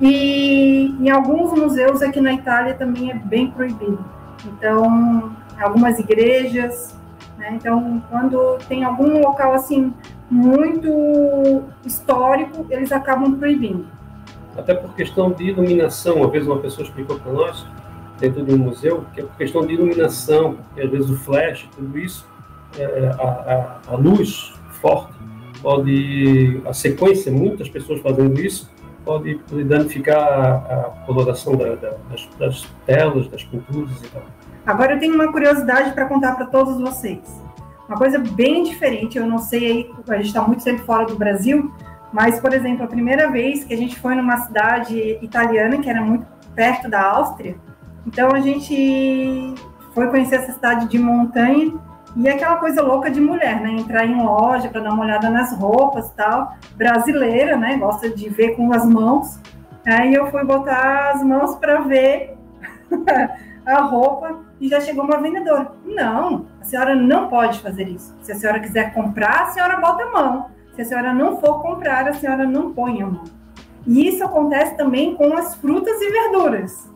E em alguns museus aqui na Itália também é bem proibido. Então, algumas igrejas, né? Então, quando tem algum local assim muito histórico, eles acabam proibindo até por questão de iluminação. Uma vez uma pessoa explicou para nós, dentro de um museu, que é por questão de iluminação, porque às vezes o flash, tudo isso, é, a, a, a, luz forte pode, a sequência, muitas pessoas fazendo isso, pode, danificar a, a coloração da, da, das, das telas, das pinturas e tal. Agora eu tenho uma curiosidade para contar para todos vocês. Uma coisa bem diferente, eu não sei aí, a gente está muito tempo fora do Brasil, mas, por exemplo, a primeira vez que a gente foi numa cidade italiana, que era muito perto da Áustria, então a gente foi conhecer essa cidade de montanha e aquela coisa louca de mulher, né? Entrar em loja para dar uma olhada nas roupas tal. Brasileira, né? Gosta de ver com as mãos. Aí eu fui botar as mãos para ver *laughs* a roupa e já chegou uma vendedora. Não, a senhora não pode fazer isso. Se a senhora quiser comprar, a senhora bota a mão. Se a senhora não for comprar, a senhora não põe a mão. E isso acontece também com as frutas e verduras.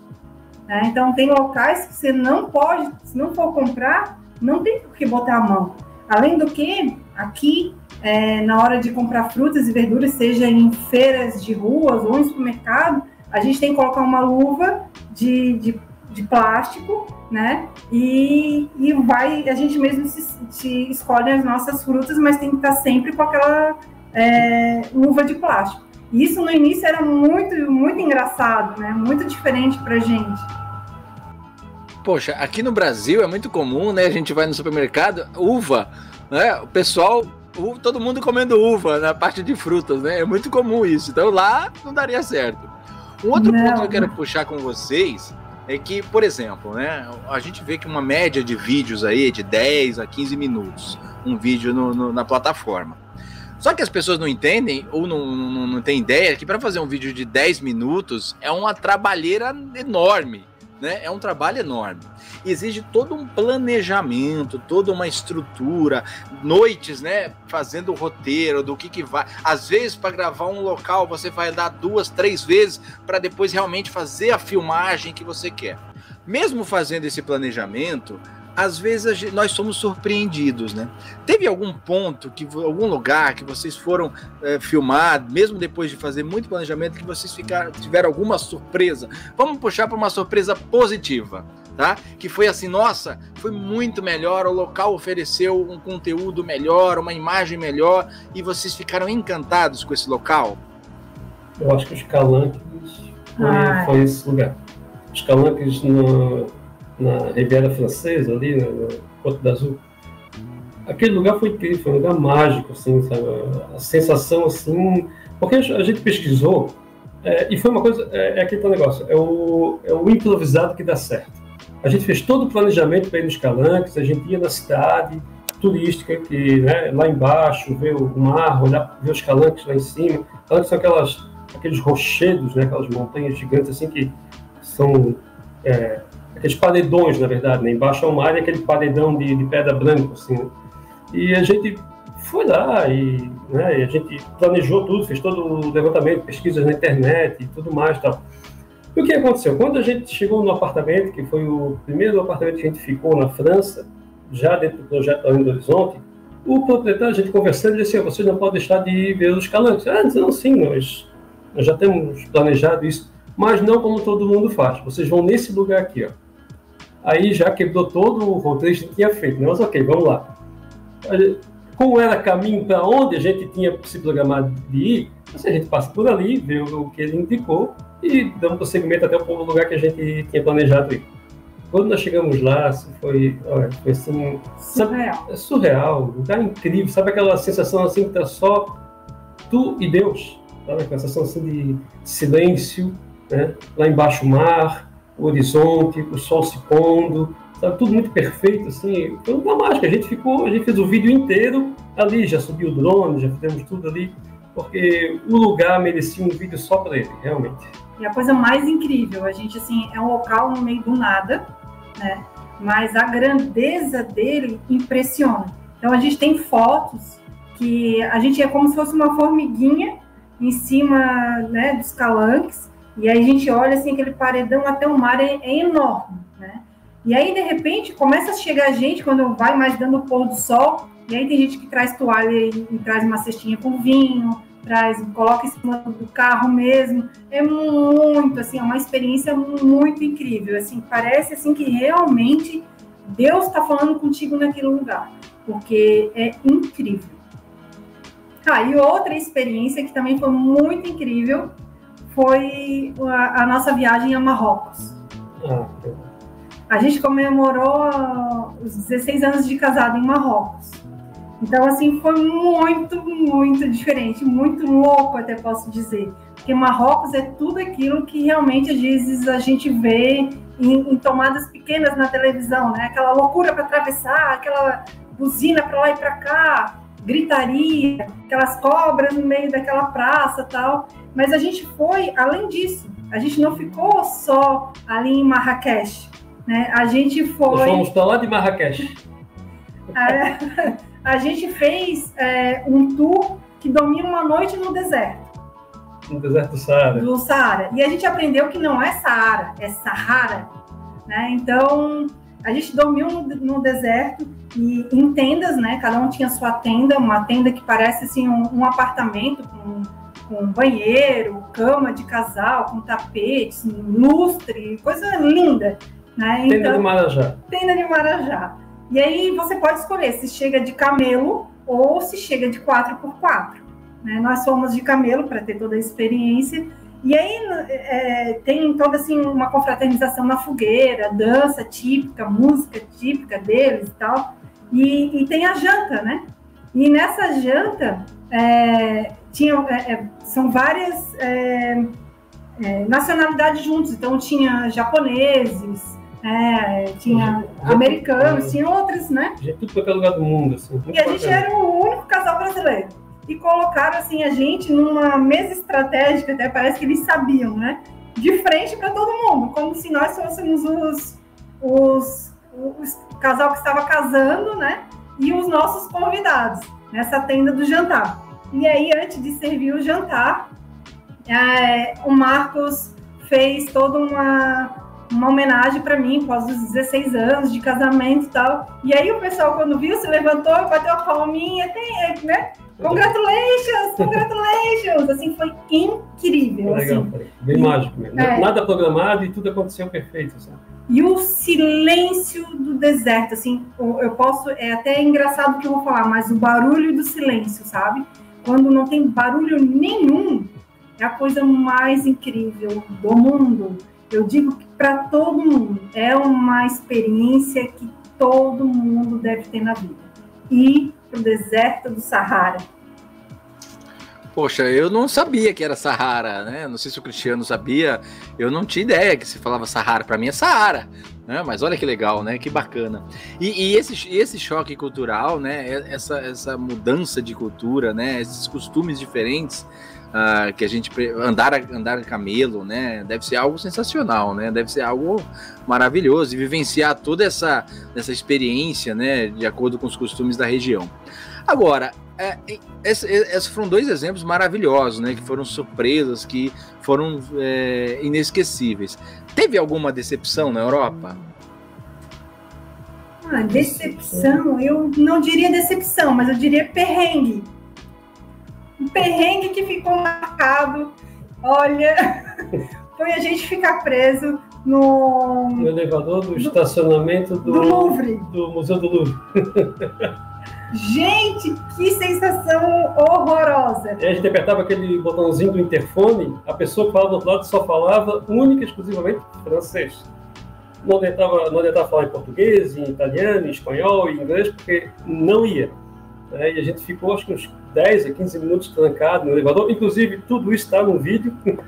Né? Então, tem locais que você não pode, se não for comprar, não tem por que botar a mão. Além do que, aqui, é, na hora de comprar frutas e verduras, seja em feiras de ruas ou em supermercado, a gente tem que colocar uma luva de, de, de plástico né? E, e vai, a gente mesmo se, se, escolhe as nossas frutas, mas tem que estar sempre com aquela é, luva de plástico. Isso no início era muito, muito engraçado, né? Muito diferente pra gente. Poxa, aqui no Brasil é muito comum, né? A gente vai no supermercado, uva, né? O pessoal, todo mundo comendo uva na parte de frutas, né? É muito comum isso. Então lá não daria certo. Um outro não. ponto que eu quero puxar com vocês é que, por exemplo, né, a gente vê que uma média de vídeos aí de 10 a 15 minutos, um vídeo no, no, na plataforma. Só que as pessoas não entendem ou não, não, não têm ideia que para fazer um vídeo de 10 minutos é uma trabalheira enorme né? É um trabalho enorme. Exige todo um planejamento, toda uma estrutura, noites, né? Fazendo o roteiro do que que vai. Às vezes, para gravar um local, você vai dar duas, três vezes para depois realmente fazer a filmagem que você quer. Mesmo fazendo esse planejamento, às vezes gente, nós somos surpreendidos, né? Teve algum ponto, que algum lugar que vocês foram é, filmar, mesmo depois de fazer muito planejamento, que vocês ficaram, tiveram alguma surpresa? Vamos puxar para uma surpresa positiva, tá? Que foi assim, nossa, foi muito melhor, o local ofereceu um conteúdo melhor, uma imagem melhor, e vocês ficaram encantados com esse local? Eu acho que os Calanques foi, foi esse lugar. Os Calanques no na Riviera Francesa, ali, no, no Porto da Azul. Aquele lugar foi incrível, foi um lugar mágico, assim, sabe? A sensação, assim... Porque a gente pesquisou, é, e foi uma coisa... É, é aquele negócio, é o, é o improvisado que dá certo. A gente fez todo o planejamento para ir nos Calanques, a gente ia na cidade turística, que, né, lá embaixo, ver o mar, olhar, ver os Calanques lá em cima. Calanques são aquelas, aqueles rochedos, né, aquelas montanhas gigantes, assim, que são... É, aqueles paredões, na verdade, né? Embaixo é uma área, aquele paredão de, de pedra branca, assim. E a gente foi lá e, né, e a gente planejou tudo, fez todo o levantamento, pesquisas na internet e tudo mais tal. E o que aconteceu? Quando a gente chegou no apartamento, que foi o primeiro apartamento que a gente ficou na França, já dentro do projeto Além do Horizonte, o proprietário, a gente conversando, ele disse assim, vocês não podem deixar de ver os calantes. Ah, não, sim, nós, nós já temos planejado isso. mas não como todo mundo faz. Vocês vão nesse lugar aqui, ó. Aí já quebrou todo o roteiro que tinha feito, né? Mas ok, vamos lá. Como era caminho para onde a gente tinha se programado de ir, assim, a gente passa por ali, vê o que ele indicou e damos prosseguimento até o lugar que a gente tinha planejado ir. Quando nós chegamos lá, foi, olha, foi assim. Surreal. Sabe, é surreal, um lugar incrível. Sabe aquela sensação assim que tá só tu e Deus? Sabe aquela sensação assim de silêncio, né? Lá embaixo o mar, o horizonte, o sol se pondo, sabe? Tudo muito perfeito, assim. Foi uma mágica. A gente ficou, a gente fez o vídeo inteiro ali, já subiu o drone, já fizemos tudo ali, porque o lugar merecia um vídeo só para ele, realmente. E a coisa mais incrível, a gente assim é um local no meio do nada, né? Mas a grandeza dele impressiona. Então a gente tem fotos que a gente é como se fosse uma formiguinha em cima né, dos calanques, e aí a gente olha assim, aquele paredão até o mar é, é enorme, né? E aí, de repente, começa a chegar gente quando vai mais dando o pôr do sol, e aí tem gente que traz toalha e, e traz uma cestinha com vinho, traz, coloca em cima do carro mesmo. É muito, assim, é uma experiência muito incrível. Assim, parece assim que realmente Deus está falando contigo naquele lugar, porque é incrível. Ah, e outra experiência que também foi muito incrível foi a, a nossa viagem a Marrocos. Ah, a gente comemorou os 16 anos de casado em Marrocos. Então, assim, foi muito, muito diferente, muito louco, até posso dizer. Porque Marrocos é tudo aquilo que realmente, às vezes, a gente vê em, em tomadas pequenas na televisão, né? Aquela loucura para atravessar, aquela buzina para lá e para cá, gritaria, aquelas cobras no meio daquela praça tal. Mas a gente foi além disso. A gente não ficou só ali em Marrakech, né? A gente foi... Nós fomos para lá de Marrakech. *laughs* É, a gente fez é, um tour que domina uma noite no deserto. No deserto do Saara. Do Saara. E a gente aprendeu que não é Saara, é Sahara. Né? Então, a gente dormiu no, no, deserto e em tendas, né? Cada um tinha sua tenda, uma tenda que parece assim um, um apartamento com, com banheiro, cama de casal, com tapetes, lustre, coisa linda. Né? Tenda então, de Marajá. Tenda de Marajá. E aí você pode escolher se chega de camelo ou se chega de 4x4. Né? Nós fomos de camelo para ter toda a experiência. E aí é, tem toda assim uma confraternização na fogueira, dança típica, música típica deles e tal. E, e tem a janta, né? E nessa janta é, tinha, é, é são várias é, é, nacionalidades juntos. Então tinha japoneses, é, tinha americanos, tinha outros, né? De tudo qualquer lugar do mundo, assim. E a gente era o único casal brasileiro. E colocaram, assim, a gente numa mesa estratégica, até parece que eles sabiam, né? De frente para todo mundo, como se nós fôssemos os, os, os casal que estava casando, né? E os nossos convidados, nessa tenda do jantar. E aí, antes de servir o jantar, é, o Marcos fez toda uma uma homenagem para mim, após os 16 anos de casamento e tal. E aí o pessoal, quando viu, se levantou bateu a palminha, tem, né? Congratulations, congratulations! Assim, foi incrível. Legal, assim. bem e, mágico mesmo. É. Nada programado e tudo aconteceu perfeito. Assim. E o silêncio do deserto, assim, eu posso, é até engraçado o que eu vou falar, mas o barulho do silêncio, sabe? Quando não tem barulho nenhum, é a coisa mais incrível do mundo. Eu digo que para todo mundo é uma experiência que todo mundo deve ter na vida. Ir para o deserto do Sahara. Poxa, eu não sabia que era Sahara, né? Não sei se o Cristiano sabia. Eu não tinha ideia que se falava Sahara. Para mim é Sahara, né? Mas olha que legal, né? Que bacana. E, e esse, esse choque cultural, né? Essa, essa mudança de cultura, né? Esses costumes diferentes uh, que a gente andar andar camelo, né? Deve ser algo sensacional, né? Deve ser algo maravilhoso e vivenciar toda essa essa experiência, né? De acordo com os costumes da região. Agora, é, esses foram dois exemplos maravilhosos, né? Que foram surpresas, que foram é, inesquecíveis. Teve alguma decepção na Europa? Ah, decepção, eu não diria decepção, mas eu diria perrengue um perrengue que ficou marcado. Olha, *laughs* foi a gente ficar preso no, no elevador do, do estacionamento do, do, Louvre. Do Museu do Louvre. *laughs* Gente, que sensação horrorosa! E a gente apertava aquele botãozinho do interfone, a pessoa que falava do outro lado só falava única e exclusivamente francês. Não tentava, não tentava falar em português, em italiano, em espanhol, em inglês, porque não ia. Né? E a gente ficou, acho que uns 10 a 15 minutos trancado no elevador. Inclusive, tudo isso está no vídeo. *laughs*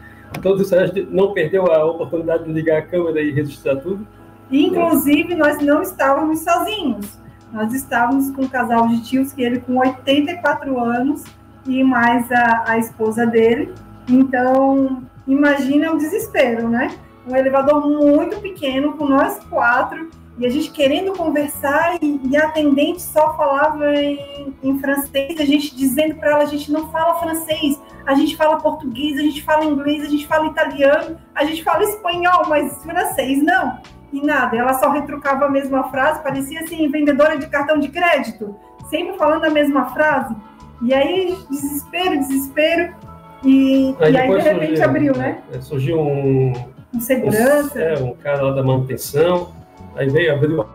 Todos isso a gente não perdeu a oportunidade de ligar a câmera e registrar tudo. Inclusive, nós não estávamos sozinhos nós estávamos com um casal de tios, que ele com 84 anos e mais a, a esposa dele. Então, imagina o desespero, né? Um elevador muito pequeno, com nós quatro, e a gente querendo conversar, e, e a atendente só falava em, em francês, a gente dizendo para ela: a gente não fala francês, a gente fala português, a gente fala inglês, a gente fala italiano, a gente fala espanhol, mas francês não e nada. Ela só retrucava a mesma frase, parecia assim, vendedora de cartão de crédito, sempre falando a mesma frase. E aí, desespero, desespero. E aí, e aí de repente surgiu, abriu, né? É, surgiu um. Um segurança. Um, é, um cara lá da manutenção. Aí veio, abriu a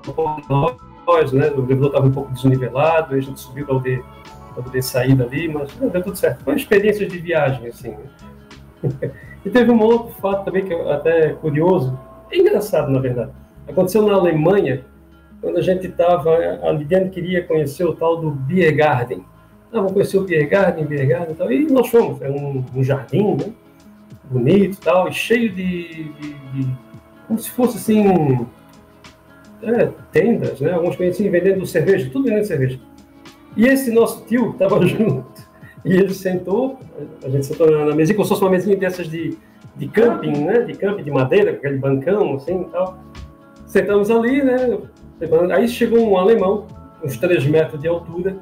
nós, né? O elevador estava um pouco desnivelado, a gente subiu para poder, poder sair dali, mas deu tudo certo. Foi uma experiência de viagem, assim. Né? *laughs* e teve um outro fato também que é até curioso, é engraçado, na verdade. Aconteceu na Alemanha, quando a gente estava, a Lidiane queria conhecer o tal do Biergarten. Ah, vamos conhecer o Biergarten, Biergarten e tal. E nós fomos, é um, um jardim, né? Bonito e tal, e cheio de, de, de, como se fosse assim, é, tendas, né? Alguns conheciam vendendo cerveja, tudo vendendo cerveja. E esse nosso tio estava *laughs* junto. E ele sentou, a gente sentou na mesa, como se fosse uma mesinha dessas de, de camping, né? De camping de madeira, com aquele bancão, assim e tal. Sentamos ali, né? Aí chegou um alemão, uns 3 metros de altura.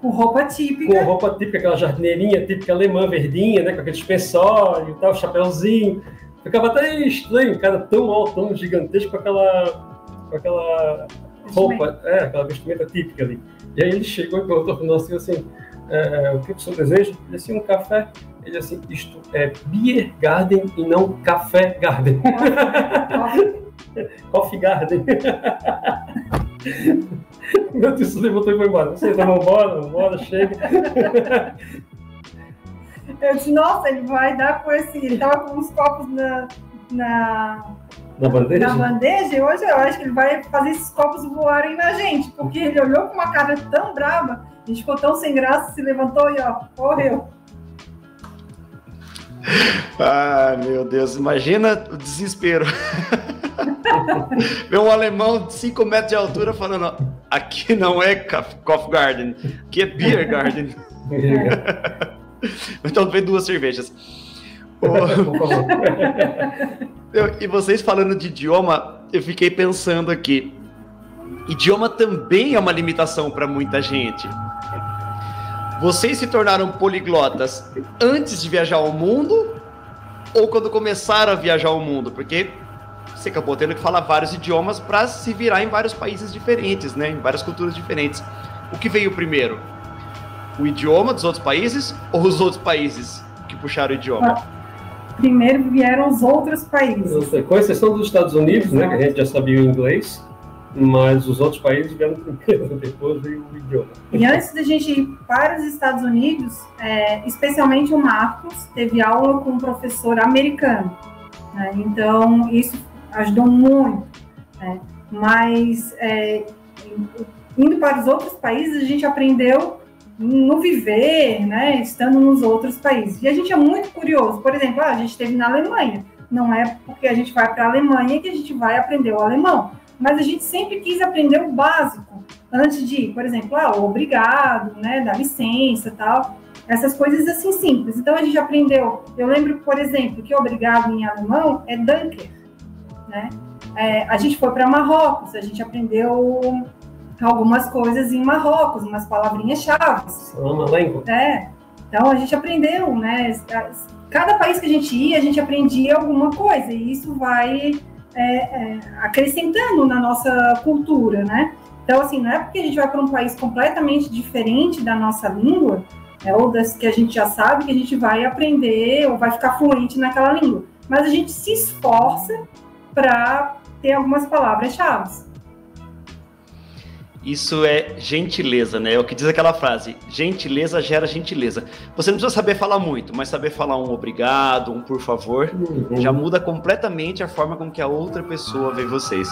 Com roupa típica. Com roupa típica, aquela jardineirinha típica alemã, verdinha, né? Com aquele dispensório e tal, chapéuzinho. Ficava até estranho, cara tão alto, tão gigantesco, com aquela, com aquela roupa, é, aquela vestimenta típica ali. E aí ele chegou e perguntou para nós assim, é, o que o senhor deseja? Ele disse, um café. Ele assim, isto é Beer Garden e não Café Garden. *laughs* Coffee Garden. *laughs* Meu Deus, levantou e foi embora. Você tá, vamos embora, vamos embora, chega. Eu disse, nossa, ele vai dar com esse. Ele tava com uns copos na, na, na bandeja? Na bandeja, e hoje eu acho que ele vai fazer esses copos voarem na gente, porque ele olhou com uma cara tão brava, a gente ficou tão sem graça, se levantou e ó, correu. *laughs* Ah, meu Deus, imagina o desespero. Ver um alemão de 5 metros de altura falando: aqui não é Coffee Garden, aqui é Beer Garden. *laughs* então vem duas cervejas. *laughs* eu, e vocês falando de idioma, eu fiquei pensando aqui. Idioma também é uma limitação para muita gente. Vocês se tornaram poliglotas antes de viajar ao mundo ou quando começaram a viajar ao mundo? Porque você acabou tendo que falar vários idiomas para se virar em vários países diferentes, né? Em várias culturas diferentes. O que veio primeiro? O idioma dos outros países ou os outros países que puxaram o idioma? Primeiro vieram os outros países. Com exceção dos Estados Unidos, né, que a gente já sabia o inglês, mas os outros países vieram primeiro, *laughs* depois veio o idioma. E antes da gente ir para os Estados Unidos, é, especialmente o Marcos teve aula com um professor americano. Né? Então, isso ajudou muito. Né? Mas, é, indo para os outros países, a gente aprendeu no viver, né, estando nos outros países. E a gente é muito curioso. Por exemplo, ah, a gente esteve na Alemanha. Não é porque a gente vai para a Alemanha que a gente vai aprender o alemão mas a gente sempre quis aprender o básico antes de por exemplo, ah, obrigado, né, dá licença, tal, essas coisas assim simples. Então a gente aprendeu. Eu lembro, por exemplo, que obrigado em alemão é danke, né? É, a gente foi para Marrocos, a gente aprendeu algumas coisas em Marrocos, umas palavrinhas chaves. É. Então a gente aprendeu, né? Cada país que a gente ia, a gente aprendia alguma coisa e isso vai é, é, acrescentando na nossa cultura, né? Então, assim, não é porque a gente vai para um país completamente diferente da nossa língua, é, ou das que a gente já sabe, que a gente vai aprender ou vai ficar fluente naquela língua. mas a gente se esforça para ter algumas palavras-chave. Isso é gentileza, né? É o que diz aquela frase: gentileza gera gentileza. Você não precisa saber falar muito, mas saber falar um obrigado, um por favor, uhum. já muda completamente a forma com que a outra pessoa vê vocês.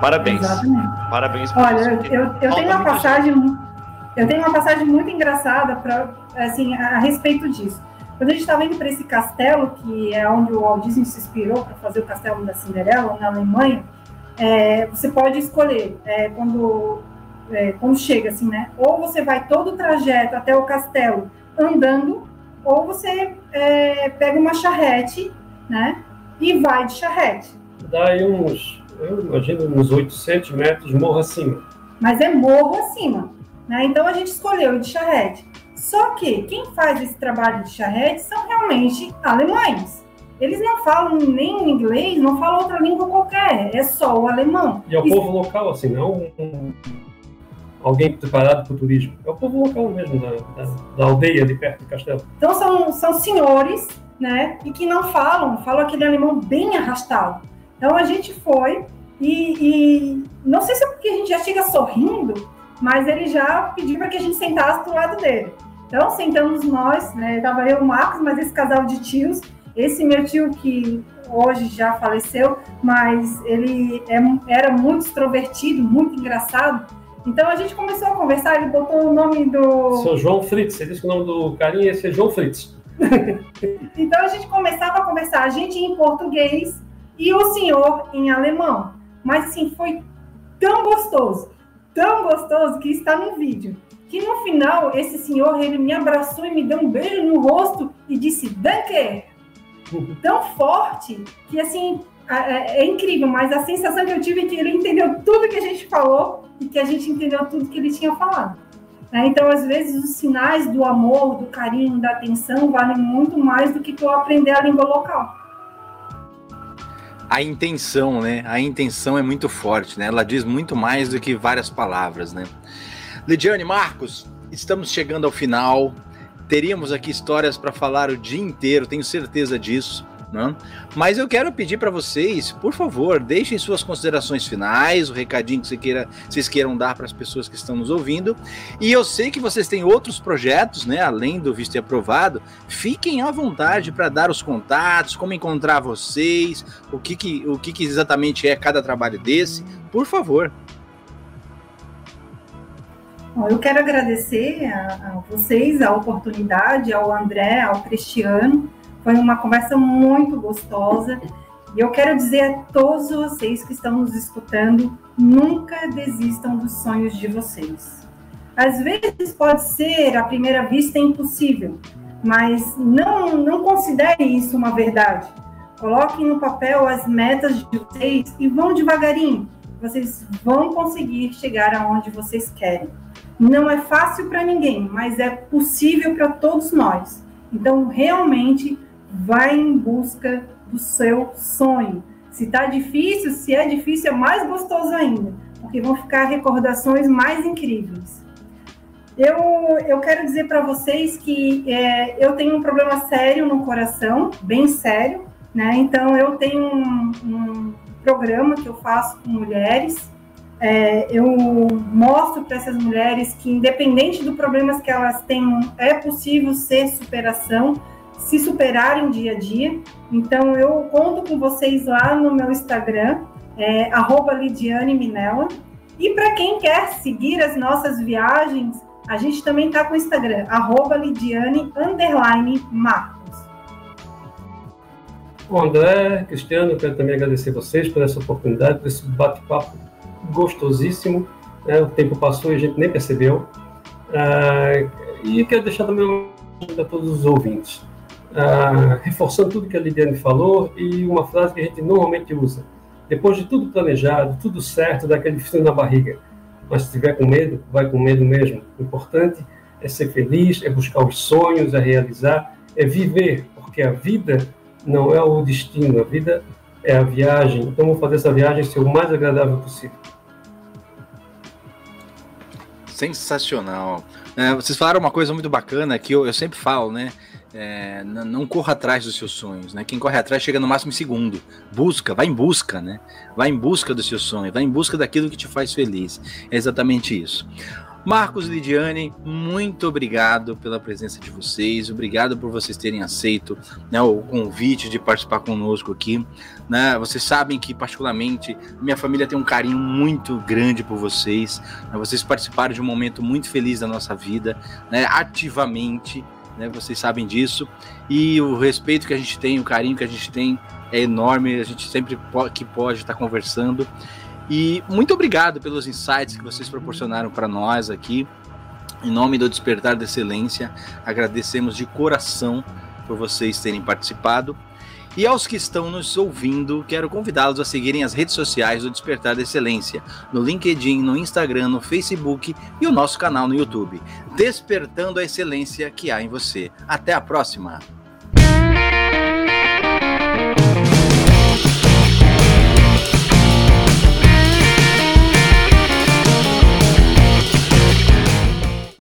Parabéns. Exatamente. Parabéns por Olha, isso. Eu, eu, tenho uma passagem, eu tenho uma passagem muito engraçada para assim a, a respeito disso. Quando a gente estava indo para esse castelo, que é onde o Walt Disney se inspirou para fazer o castelo da Cinderela, na Alemanha, é, você pode escolher é, quando é, chega assim, né? Ou você vai todo o trajeto até o castelo andando, ou você é, pega uma charrete, né? E vai de charrete. Dá aí uns, eu imagino, uns 800 metros morro acima. Mas é morro acima, né? Então a gente escolheu de charrete. Só que quem faz esse trabalho de charrete são realmente alemães. Eles não falam nem inglês, não falam outra língua qualquer, é só o alemão. E é o e... povo local, assim, não um alguém preparado para o turismo. É o povo local mesmo, da, da, da, aldeia de perto do castelo. Então são, são senhores, né, e que não falam, falam aquele alemão bem arrastado. Então a gente foi e, e não sei se é porque a gente já chega sorrindo, mas ele já pediu para que a gente sentasse do lado dele. Então sentamos nós, né, tava eu, o Marcos, mas esse casal de tios, esse meu tio que hoje já faleceu, mas ele é, era muito extrovertido, muito engraçado, então a gente começou a conversar, ele botou o nome do. Seu João Fritz, você disse que o nome do carinha ia ser João Fritz. *laughs* então a gente começava a conversar, a gente em português e o senhor em alemão. Mas assim, foi tão gostoso, tão gostoso que está no vídeo. Que no final, esse senhor, ele me abraçou e me deu um beijo no rosto e disse, Danke! *laughs* Tão forte que assim, é, é incrível, mas a sensação que eu tive é que ele entendeu tudo que a gente falou e que a gente entendeu tudo que ele tinha falado. Né? Então, às vezes, os sinais do amor, do carinho, da atenção valem muito mais do que eu aprender a língua local. A intenção, né? A intenção é muito forte, né? Ela diz muito mais do que várias palavras, né? Lidiane Marcos, estamos chegando ao final. Teríamos aqui histórias para falar o dia inteiro, tenho certeza disso. Né? Mas eu quero pedir para vocês, por favor, deixem suas considerações finais, o recadinho que você queira, vocês queiram dar para as pessoas que estão nos ouvindo. E eu sei que vocês têm outros projetos, né, além do visto e aprovado. Fiquem à vontade para dar os contatos, como encontrar vocês, o que, que, o que, que exatamente é cada trabalho desse. Por favor. Bom, eu quero agradecer a, a vocês a oportunidade, ao André, ao Cristiano foi uma conversa muito gostosa. E eu quero dizer a todos vocês que estão nos escutando: nunca desistam dos sonhos de vocês. Às vezes pode ser, à primeira vista, impossível, mas não, não considere isso uma verdade. Coloquem no papel as metas de vocês e vão devagarinho. Vocês vão conseguir chegar aonde vocês querem. Não é fácil para ninguém, mas é possível para todos nós. Então, realmente, vai em busca do seu sonho. Se está difícil, se é difícil, é mais gostoso ainda, porque vão ficar recordações mais incríveis. Eu, eu quero dizer para vocês que é, eu tenho um problema sério no coração, bem sério, né? Então, eu tenho um, um programa que eu faço com mulheres. É, eu mostro para essas mulheres que, independente do problemas que elas tenham, é possível ser superação se superarem dia a dia. Então, eu conto com vocês lá no meu Instagram, é, Lidiane Minella. E para quem quer seguir as nossas viagens, a gente também está com o Instagram, arroba Lidiane Marcos. Bom, André, Cristiano, quero também agradecer vocês por essa oportunidade, por esse bate-papo gostosíssimo. Né? O tempo passou e a gente nem percebeu. Ah, e quero deixar também um todos os ouvintes ah, reforçando tudo que a Lidiane falou e uma frase que a gente normalmente usa. Depois de tudo planejado, tudo certo, dá aquele frio na barriga. Mas se tiver com medo, vai com medo mesmo. O importante é ser feliz, é buscar os sonhos, é realizar, é viver, porque a vida não é o destino, a vida é a viagem. Então vamos fazer essa viagem ser o mais agradável possível. Sensacional. É, vocês falaram uma coisa muito bacana que eu, eu sempre falo, né? É, não corra atrás dos seus sonhos, né? Quem corre atrás chega no máximo em segundo. Busca, vai em busca, né? Vai em busca do seu sonho, vai em busca daquilo que te faz feliz. É exatamente isso. Marcos Lidiane, muito obrigado pela presença de vocês, obrigado por vocês terem aceito né, o convite de participar conosco aqui. Né? Vocês sabem que, particularmente, minha família tem um carinho muito grande por vocês. Né? Vocês participaram de um momento muito feliz da nossa vida, né? ativamente né? Vocês sabem disso. E o respeito que a gente tem, o carinho que a gente tem é enorme. A gente sempre que pode estar conversando. E muito obrigado pelos insights que vocês proporcionaram para nós aqui. Em nome do Despertar da Excelência, agradecemos de coração por vocês terem participado. E aos que estão nos ouvindo, quero convidá-los a seguirem as redes sociais do Despertar da Excelência, no LinkedIn, no Instagram, no Facebook e o nosso canal no YouTube. Despertando a excelência que há em você. Até a próxima!